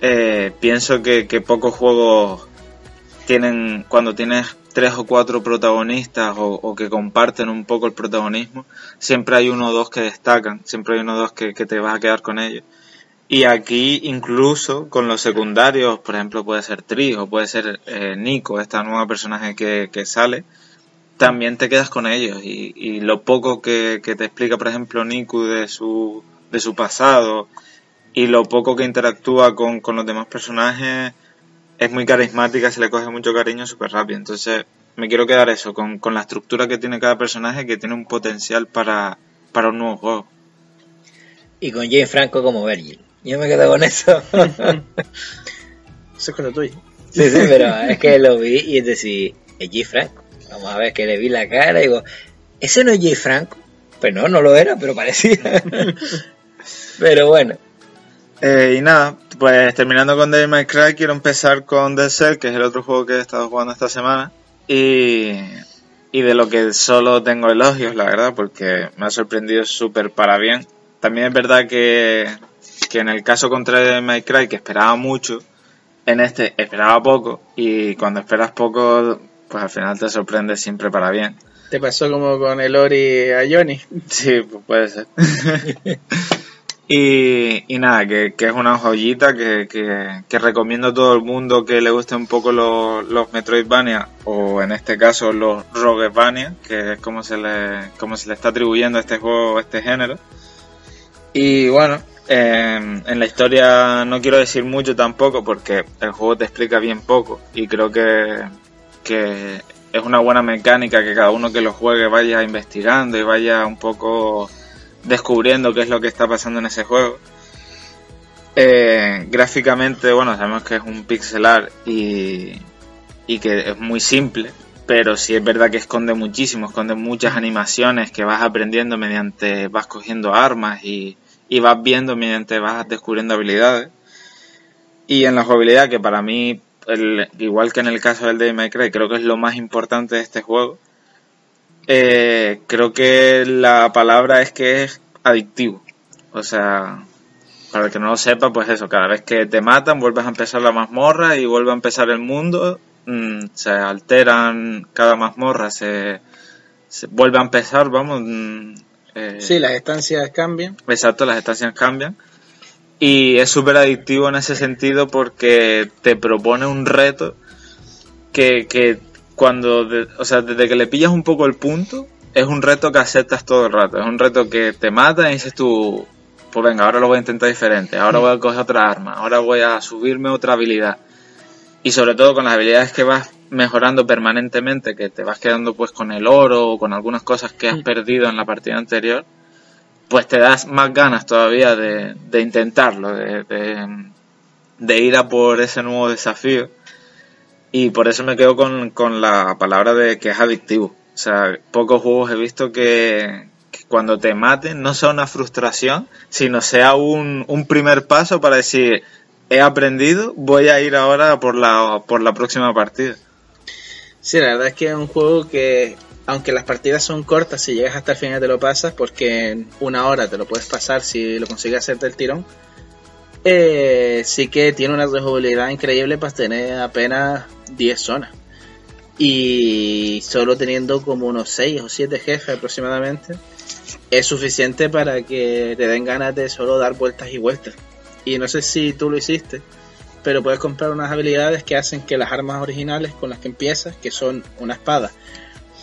Eh, pienso que, que pocos juegos tienen, cuando tienes tres o cuatro protagonistas o, o que comparten un poco el protagonismo, siempre hay uno o dos que destacan, siempre hay uno o dos que, que te vas a quedar con ellos. Y aquí incluso con los secundarios, por ejemplo puede ser Tris o puede ser eh, Nico, esta nueva personaje que, que sale, también te quedas con ellos y, y lo poco que, que te explica por ejemplo Nico de su, de su pasado y lo poco que interactúa con, con los demás personajes es muy carismática, se le coge mucho cariño súper rápido. Entonces me quiero quedar eso, con, con la estructura que tiene cada personaje que tiene un potencial para, para un nuevo juego. Y con Jane Franco como Virgil. Yo me quedo con eso. Eso es cosa tuya. Sí, sí, pero es que lo vi y es decir, es G. Franco. Vamos a ver que le vi la cara y digo, ¿ese no es G. Franco? Pues no, no lo era, pero parecía. [LAUGHS] pero bueno, Eh, y nada, pues terminando con Devil May Cry, quiero empezar con The Cell, que es el otro juego que he estado jugando esta semana. Y, y de lo que solo tengo elogios, la verdad, porque me ha sorprendido súper para bien. También es verdad que, que en el caso contra Devil May Cry, que esperaba mucho, en este esperaba poco. Y cuando esperas poco, pues al final te sorprende siempre para bien. Te pasó como con el Ori a Johnny. [LAUGHS] Sí, pues puede ser. [LAUGHS] y, y nada, que, que es una joyita que, que, que recomiendo a todo el mundo que le guste un poco los, los Metroidvania o en este caso los Roguevania, que es como se le, como se le está atribuyendo a este juego, a este género. Y bueno, eh, en la historia no quiero decir mucho tampoco porque el juego te explica bien poco y creo que, que es una buena mecánica que cada uno que lo juegue vaya investigando y vaya un poco descubriendo qué es lo que está pasando en ese juego. Eh, gráficamente, bueno, sabemos que es un pixel art y, y que es muy simple, pero sí es verdad que esconde muchísimo, esconde muchas animaciones que vas aprendiendo mediante, vas cogiendo armas y, y vas viendo mediante vas descubriendo habilidades. Y en la jugabilidad, que para mí, igual que en el caso del Devil May creo que es lo más importante de este juego, eh, creo que la palabra es que es adictivo. O sea, para el que no lo sepa, pues eso, cada vez que te matan vuelves a empezar la mazmorra y vuelve a empezar el mundo, mm, se alteran cada mazmorra, se, se vuelve a empezar, vamos. mm, eh, Sí, las estancias cambian. Exacto, las estaciones cambian. Y es súper adictivo en ese sentido porque te propone un reto que, que cuando, de- o sea, desde que le pillas un poco el punto, es un reto que aceptas todo el rato. Es un reto que te mata y dices tú, pues venga, ahora lo voy a intentar diferente, ahora voy a coger otra arma, ahora voy a subirme otra habilidad. Y sobre todo con las habilidades que vas mejorando permanentemente, que te vas quedando pues con el oro o con algunas cosas que has perdido en la partida anterior, pues te das más ganas todavía de, de intentarlo, de, de, de ir a por ese nuevo desafío. Y por eso me quedo con, con la palabra de que es adictivo. O sea, pocos juegos he visto que, que cuando te maten no sea una frustración, sino sea un, un primer paso para decir, he aprendido, voy a ir ahora por la, por la próxima partida. Sí, la verdad es que es un juego que, aunque las partidas son cortas, si llegas hasta el final te lo pasas, porque en una hora te lo puedes pasar si lo consigues hacerte el tirón. Eh, sí que tiene una rejugabilidad increíble para tener apenas 10 zonas. Y solo teniendo como unos 6 o 7 jefes aproximadamente, es suficiente para que te den ganas de solo dar vueltas y vueltas. Y no sé si tú lo hiciste, pero puedes comprar unas habilidades que hacen que las armas originales con las que empiezas, que son una espada,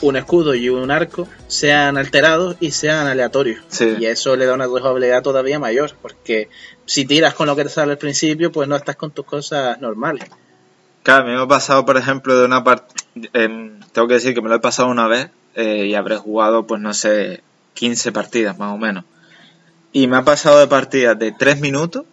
un escudo y un arco, sean alterados y sean aleatorios. Sí. Y eso le da una rejugabilidad todavía mayor, porque si tiras con lo que te sale al principio, pues no estás con tus cosas normales. Claro, me ha pasado, por ejemplo, de una parte... tengo que decir que me lo he pasado una vez eh, y habré jugado, pues no sé, 15 partidas más o menos. Y me ha pasado de partidas de 3 minutos.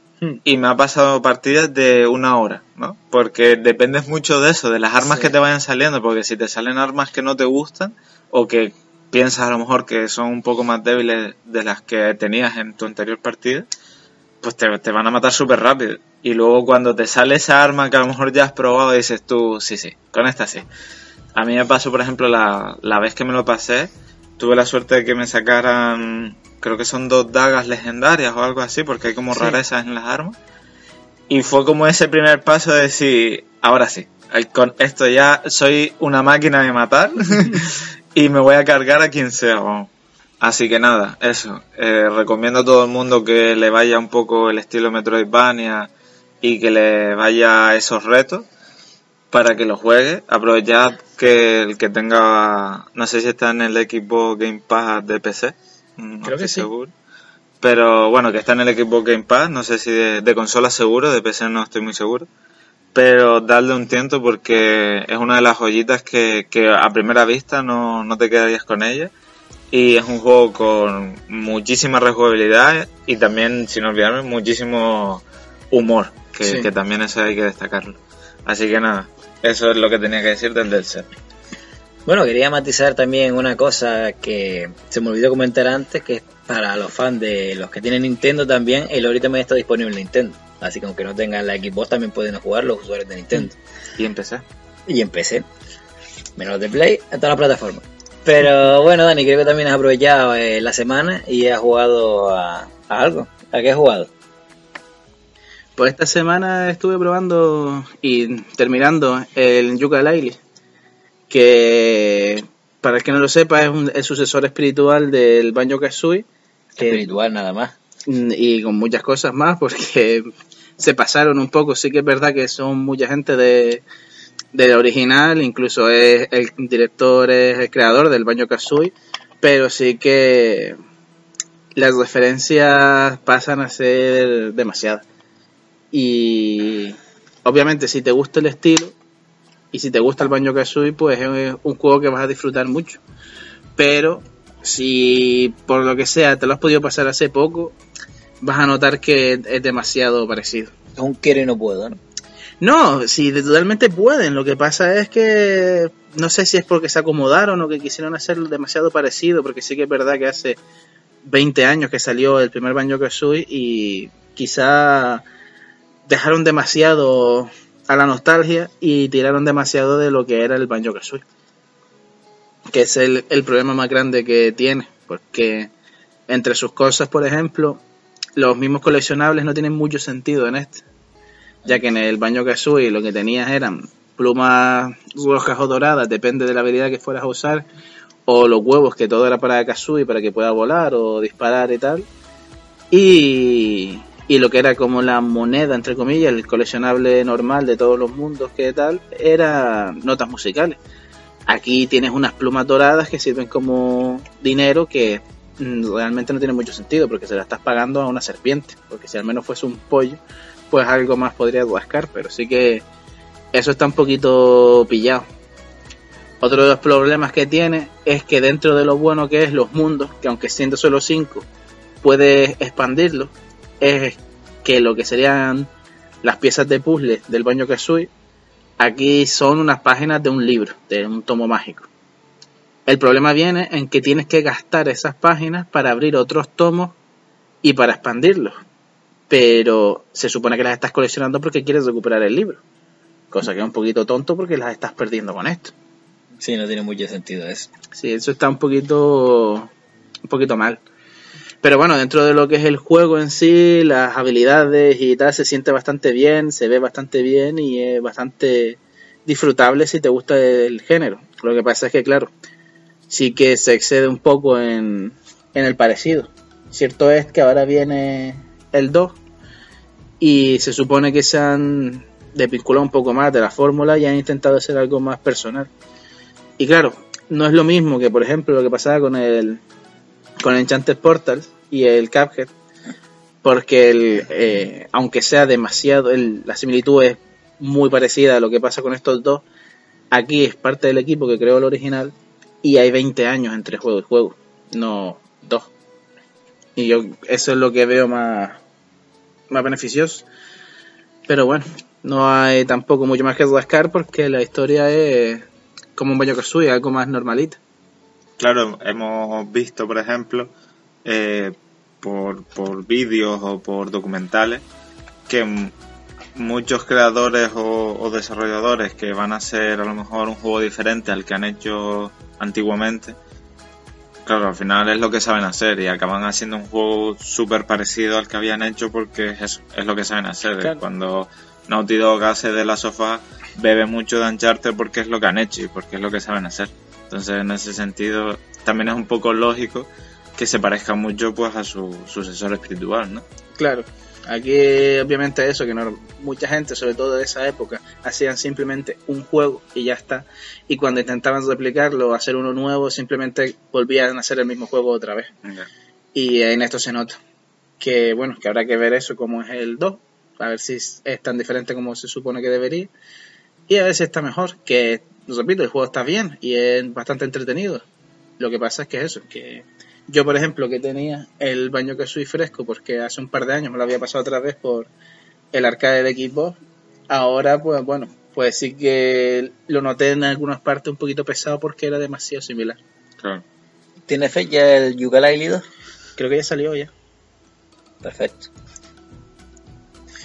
Y me ha pasado partidas de una hora, ¿no? Porque dependes mucho de eso, de las armas Sí. que te vayan saliendo, porque si te salen armas que no te gustan o que piensas a lo mejor que son un poco más débiles de las que tenías en tu anterior partida, pues te, te van a matar súper rápido. Y luego cuando te sale esa arma que a lo mejor ya has probado, dices tú, sí, sí, con esta sí. A mí me pasó, por ejemplo, la, la vez que me lo pasé, tuve la suerte de que me sacaran, creo que son dos dagas legendarias o algo así, porque hay como Sí. rarezas en las armas. Y fue como ese primer paso de decir, ahora sí, con esto ya soy una máquina de matar [LAUGHS] y me voy a cargar a quien sea. vamos. Así que nada, eso. Eh, recomiendo a todo el mundo que le vaya un poco el estilo Metroidvania y que le vaya a esos retos para que lo juegue. Aprovechad que el que tenga, no sé si está en el equipo Game Pass de PC. No Creo que sí. seguro. Pero bueno, que está en el equipo Game Pass, no sé si de, de consola seguro, de PC no estoy muy seguro. Pero darle un tiento porque es una de las joyitas que, que a primera vista no, no te quedarías con ella. Y es un juego con muchísima rejugabilidad y también, sin olvidarme, muchísimo humor, que, Sí. que también eso hay que destacarlo. Así que nada, eso es lo que tenía que decir del Cell. Bueno, quería matizar también una cosa que se me olvidó comentar antes, que es para los fans de los que tienen Nintendo también, el Ori también está disponible en Nintendo. Así que aunque no tengan la Xbox también pueden jugar los usuarios de Nintendo. Y empecé. Y en PC. Menos de Play, en todas las plataformas. Pero bueno, Dani, creo que también has aprovechado eh, la semana y has jugado a, a algo. ¿A qué has jugado? Pues esta semana estuve probando y terminando el Yooka-Laylee, que para el que no lo sepa es un- el sucesor espiritual del Banjo Kazooie Espiritual nada más. mm, y con muchas cosas más porque [LAUGHS] se pasaron un poco. Sí que es verdad que son mucha gente de del original, incluso es el director es el creador del Banjo Kazooie, pero sí que las referencias pasan a ser demasiadas. Y obviamente si te gusta el estilo y si te gusta el Banjo Kazooie, pues es un juego que vas a disfrutar mucho. Pero si por lo que sea te lo has podido pasar hace poco, vas a notar que es demasiado parecido. Quiero y no puedo, ¿no? No, si totalmente pueden. Lo que pasa es que no sé si es porque se acomodaron o que quisieron hacerlo demasiado parecido, porque sí que es verdad que hace 20 años que salió el primer Banjo Kazooie y quizá dejaron demasiado a la nostalgia y tiraron demasiado de lo que era el Banjo Kazooie. Que es el, el problema más grande que tiene, porque entre sus cosas, por ejemplo, los mismos coleccionables no tienen mucho sentido en este ya que en el baño Kazooie lo que tenías eran plumas rojas o doradas, depende de la habilidad que fueras a usar, o los huevos, que todo era para Kazooie, para que pueda volar o disparar y tal. Y, y lo que era como la moneda, entre comillas, el coleccionable normal de todos los mundos que tal, era notas musicales. Aquí tienes unas plumas doradas que sirven como dinero que mm, realmente no tiene mucho sentido porque se la estás pagando a una serpiente, porque si al menos fuese un pollo, pues algo más podría rascar, pero sí que eso está un poquito pillado. Otro de los problemas que tiene es que dentro de lo bueno que es los mundos, que aunque siendo solo 5, puedes expandirlo, es que lo que serían las piezas de puzzle del baño Kazooie, aquí son unas páginas de un libro, de un tomo mágico. El problema viene en que tienes que gastar esas páginas para abrir otros tomos y para expandirlos. Pero se supone que las estás coleccionando porque quieres recuperar el libro. Cosa que es un poquito tonto porque las estás perdiendo con esto. Sí, no tiene mucho sentido eso. Sí, eso está un poquito un poquito mal. Pero bueno, dentro de lo que es el juego en sí, las habilidades y tal, se siente bastante bien, se ve bastante bien y es bastante disfrutable si te gusta el género. Lo que pasa es que, claro, sí que se excede un poco en, en el parecido. Cierto es que ahora viene el 2 y se supone que se han desvinculado un poco más de la fórmula y han intentado hacer algo más personal. Y claro, no es lo mismo que, por ejemplo, lo que pasaba con el con Enchanted Portal y el Cuphead, porque el, eh, aunque sea demasiado, el, la similitud es muy parecida a lo que pasa con estos dos, aquí es parte del equipo que creó el original y hay 20 años entre juego y juego, no dos. Y yo eso es lo que veo más, más beneficioso. Pero bueno, no hay tampoco mucho más que rascar porque la historia es como un suya algo más normalito. Claro, hemos visto, por ejemplo, eh, por, por vídeos o por documentales, que muchos creadores o, desarrolladores que van a hacer a lo mejor un juego diferente al que han hecho antiguamente, claro, al final es lo que saben hacer y acaban haciendo un juego súper parecido al que habían hecho porque es, es lo que saben hacer. Cuando Naughty Dog hace de la sofá, bebe mucho de Uncharted porque es lo que han hecho y porque es lo que saben hacer. Entonces, en ese sentido, también es un poco lógico que se parezca mucho pues a su sucesor espiritual, ¿no? Claro. Aquí obviamente eso, que no, mucha gente, sobre todo de esa época, hacían simplemente un juego y ya está. Y cuando intentaban replicarlo, hacer uno nuevo, simplemente volvían a hacer el mismo juego otra vez. Y en esto se nota que, bueno, que habrá que ver eso como es el 2, a ver si es tan diferente como se supone que debería. Y a ver si está mejor, que repito, el juego está bien y es bastante entretenido. Lo que pasa es que eso, que yo, por ejemplo, que tenía el baño que soy fresco, porque hace un par de años me lo había pasado otra vez por el arcade de equipo, ahora, pues bueno, pues sí que lo noté en algunas partes un poquito pesado porque era demasiado similar. Claro. ¿Tiene fecha el Yooka-Laylee 2? Creo que ya salió ya. Perfecto.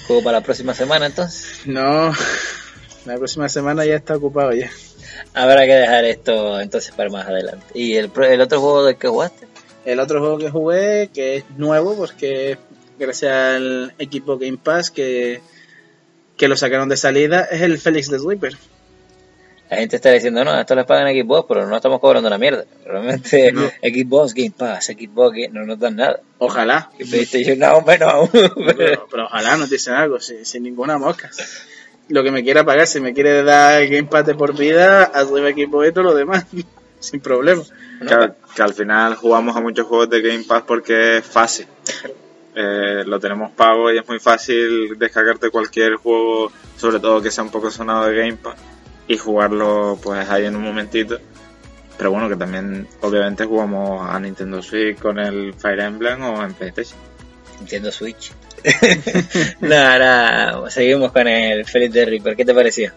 ¿Juego para la próxima semana entonces? No, [LAUGHS] la próxima semana ya está ocupado ya. Habrá que dejar esto entonces para más adelante. ¿Y el, el otro juego del que jugaste? El otro juego que jugué, que es nuevo, porque gracias al equipo Game Pass que, que lo sacaron de salida, es el Félix the Sweeper. La gente está diciendo, no, esto les pagan Xbox, pero no estamos cobrando una mierda. [LAUGHS] Realmente, Xbox, Game Pass, Xbox, no nos dan nada. Ojalá. no, [LAUGHS] menos aún. Pero, pero, ojalá nos dicen algo, sin, sin ninguna mosca lo que me quiera pagar, si me quiere dar Game Pass de por vida, arriba equipo y todo lo demás, [LAUGHS] sin problema. Que, al final jugamos a muchos juegos de Game Pass porque es fácil. Eh, lo tenemos pago y es muy fácil descargarte cualquier juego, sobre todo que sea un poco sonado de Game Pass, y jugarlo pues ahí en un momentito. Pero bueno, que también obviamente jugamos a Nintendo Switch con el Fire Emblem o en PlayStation. Nintendo Switch. [LAUGHS] no, ahora seguimos con el Feliz de Reaper. ¿Qué te pareció?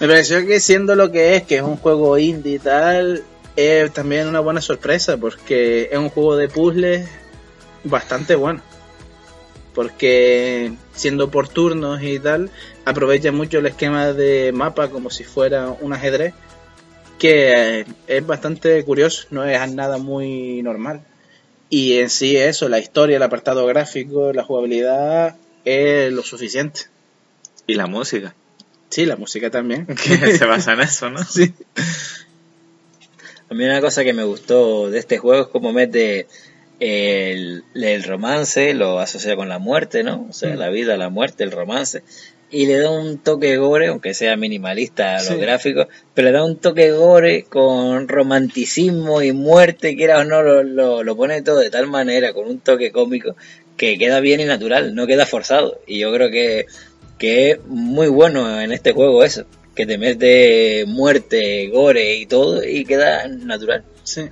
Me pareció que siendo lo que es, que es un juego indie y tal, es también una buena sorpresa porque es un juego de puzzles bastante bueno. Porque siendo por turnos y tal, aprovecha mucho el esquema de mapa como si fuera un ajedrez, que es bastante curioso, no es nada muy normal. Y en sí eso, la historia, el apartado gráfico, la jugabilidad, es lo suficiente. Y la música. Sí, la música también. [LAUGHS] Que se basa en eso, ¿no? [LAUGHS] Sí. A mí una cosa que me gustó de este juego es cómo mete el, el romance, lo asocia con la muerte, ¿no? O sea, mm. la vida, la muerte, el romance y le da un toque gore, aunque sea minimalista a los gráficos, pero le da un toque gore con romanticismo y muerte, que era o no, lo, lo, pone todo de tal manera, con un toque cómico, que queda bien y natural, no queda forzado. Y yo creo que, que es muy bueno en este juego eso. que te mete muerte, gore y todo y queda natural. Sí.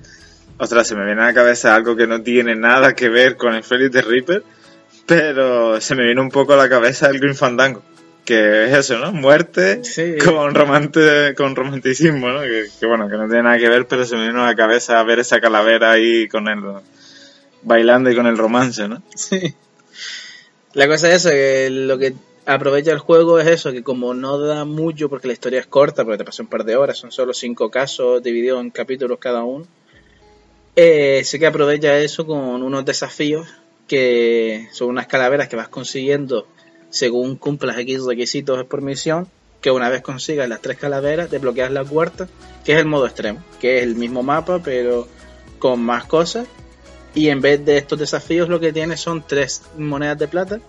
Ostras, se me viene a la cabeza algo que no tiene nada que ver con el Félix de Reaper, pero se me viene un poco a la cabeza el Green Fandango. Que es eso, ¿no? Muerte Sí. con, romante, con romanticismo, ¿no? Que, que bueno, que no tiene nada que ver, pero se me vino a la cabeza ver esa calavera ahí con el bailando y con el romance, ¿no? Sí. La cosa es eso, que lo que aprovecha el juego es eso, que como no da mucho porque la historia es corta, porque te pasó un par de horas, son solo cinco casos divididos en capítulos cada uno, eh, sí que aprovecha eso con unos desafíos que son unas calaveras que vas consiguiendo según cumplas X requisitos por misión, que una vez consigas las tres calaveras, desbloqueas la cuarta, que es el modo extremo, que es el mismo mapa, pero con más cosas. Y en vez de estos desafíos, lo que tienes son tres monedas de plata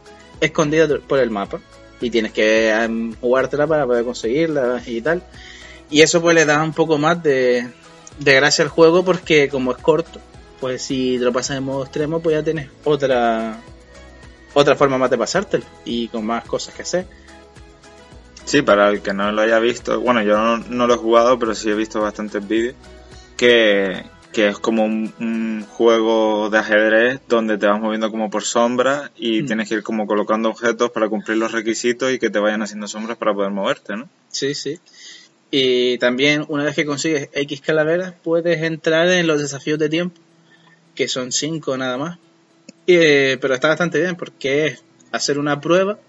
escondidas por el mapa. Y tienes que em, jugártela para poder conseguirlas y tal. Y eso pues le da un poco más de, de gracia al juego porque como es corto, pues si lo pasas en modo extremo, pues ya tienes otra otra forma más de pasártelo y con más cosas que hacer. Sí, para el que no lo haya visto, bueno, yo no, no lo he jugado, pero sí he visto bastantes vídeos, que, que es como un, un juego de ajedrez donde te vas moviendo como por sombras y Mm. tienes que ir como colocando objetos para cumplir los requisitos y que te vayan haciendo sombras para poder moverte, ¿no? Sí, sí. Y también una vez que consigues X calaveras, puedes entrar en los desafíos de tiempo, que son 5 nada más. Eh, pero está bastante bien porque es hacer una prueba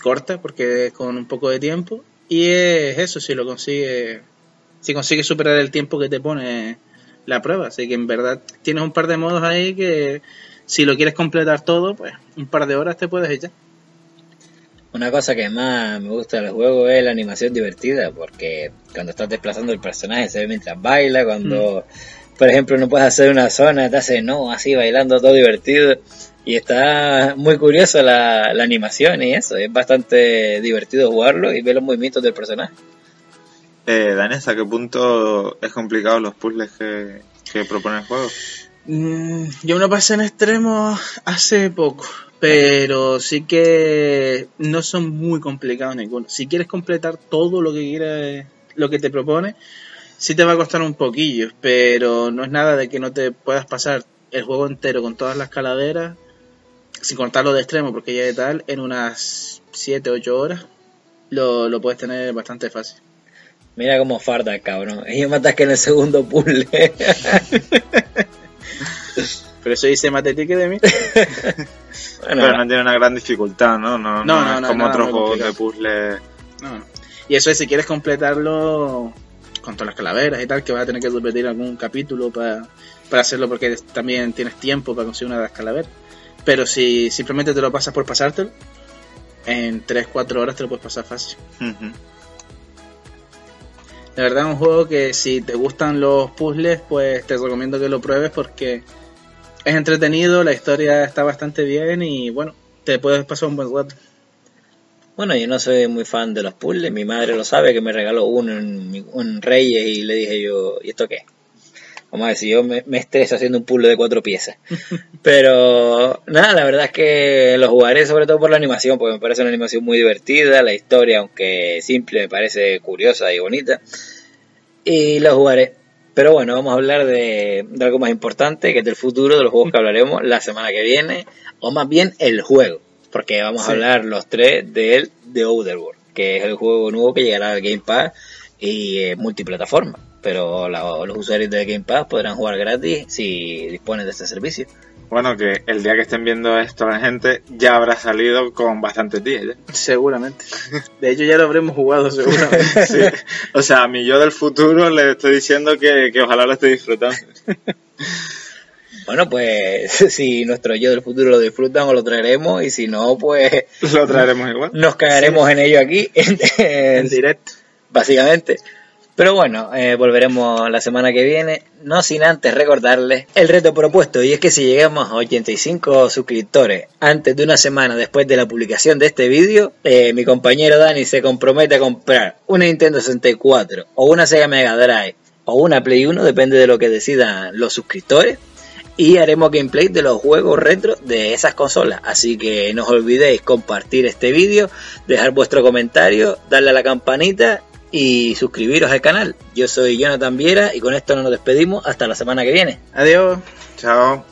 corta, porque es con un poco de tiempo. Y es eso, si lo consigues, si consigues superar el tiempo que te pone la prueba. Así que en verdad tienes un par de modos ahí que si lo quieres completar todo, pues un par de horas te puedes echar. Una cosa que más me gusta del juego es la animación divertida, porque cuando estás desplazando el personaje se ve mientras baila, cuando, por ejemplo, no puedes hacer una zona, te hace no, así bailando todo divertido. Y está muy curiosa la, la animación y eso, es bastante divertido jugarlo y ver los movimientos del personaje. Eh, Dani, ¿hasta qué punto es complicado los puzzles que, que propone el juego? Mm, yo me lo pasé en extremo hace poco, pero sí que no son muy complicados ninguno. Si quieres completar todo lo que quieras, lo que te propone, sí te va a costar un poquillo, pero no es nada de que no te puedas pasar el juego entero con todas las calaveras, sin contarlo de extremo, porque ya de tal, en unas 7, 8 horas lo, lo puedes tener bastante fácil. Mira cómo farda, cabrón. Y yo me atasqué en el segundo puzzle. [LAUGHS] Pero eso dice más de ti que de mí. [LAUGHS] bueno, Pero no tiene una gran dificultad, ¿no? No, No, no, no, es no, como otros juegos de. No, no. Y eso es si quieres completarlo con todas las calaveras y tal, que vas a tener que repetir algún capítulo para, para hacerlo porque también tienes tiempo para conseguir una de las calaveras. Pero si simplemente te lo pasas por pasártelo, en 3-4 horas te lo puedes pasar fácil. De verdad es un juego que si te gustan los puzzles, pues te recomiendo que lo pruebes porque es entretenido, la historia está bastante bien y bueno, te puedes pasar un buen rato. Bueno, yo no soy muy fan de los puzzles. Mi madre lo sabe, que me regaló uno en, en Reyes y le dije yo, ¿y esto qué? Vamos a si yo me, me estreso haciendo un puzzle de cuatro piezas. [LAUGHS] Pero nada, la verdad es que lo jugaré sobre todo por la animación, porque me parece una animación muy divertida. La historia, aunque simple, me parece curiosa y bonita. Y lo jugaré. Pero bueno, vamos a hablar de, de algo más importante, que es del futuro, de los juegos que hablaremos la semana que viene, o más bien el juego, porque vamos Sí. a hablar los tres del The Outer World, que es el juego nuevo que llegará al Game Pass y es multiplataforma, pero la- los usuarios de Game Pass podrán jugar gratis si disponen de este servicio. Bueno, que el día que estén viendo esto la gente ya habrá salido con bastantes días. ¿ya? Seguramente. De hecho ya lo habremos jugado seguramente. [LAUGHS] Sí. O sea, a mi yo del futuro le estoy diciendo que, que ojalá lo esté disfrutando. [LAUGHS] Bueno, pues [LAUGHS] si nuestro yo del futuro lo disfrutan o lo traeremos y si no, pues [LAUGHS] Lo traeremos igual. nos cagaremos en ello aquí. [LAUGHS] en directo. básicamente. Pero bueno, eh, volveremos la semana que viene, no sin antes recordarles el reto propuesto, y es que si llegamos a 85 suscriptores antes de una semana después de la publicación de este vídeo, eh, mi compañero Dani se compromete a comprar una Nintendo 64 o una Sega Mega Drive o una Play 1, depende de lo que decidan los suscriptores, y haremos gameplay de los juegos retro de esas consolas. Así que no os olvidéis compartir este vídeo, dejar vuestro comentario, darle a la campanita y suscribiros al canal. Yo soy Jonathan Viera y con esto nos despedimos hasta la semana que viene. Adiós. Chao.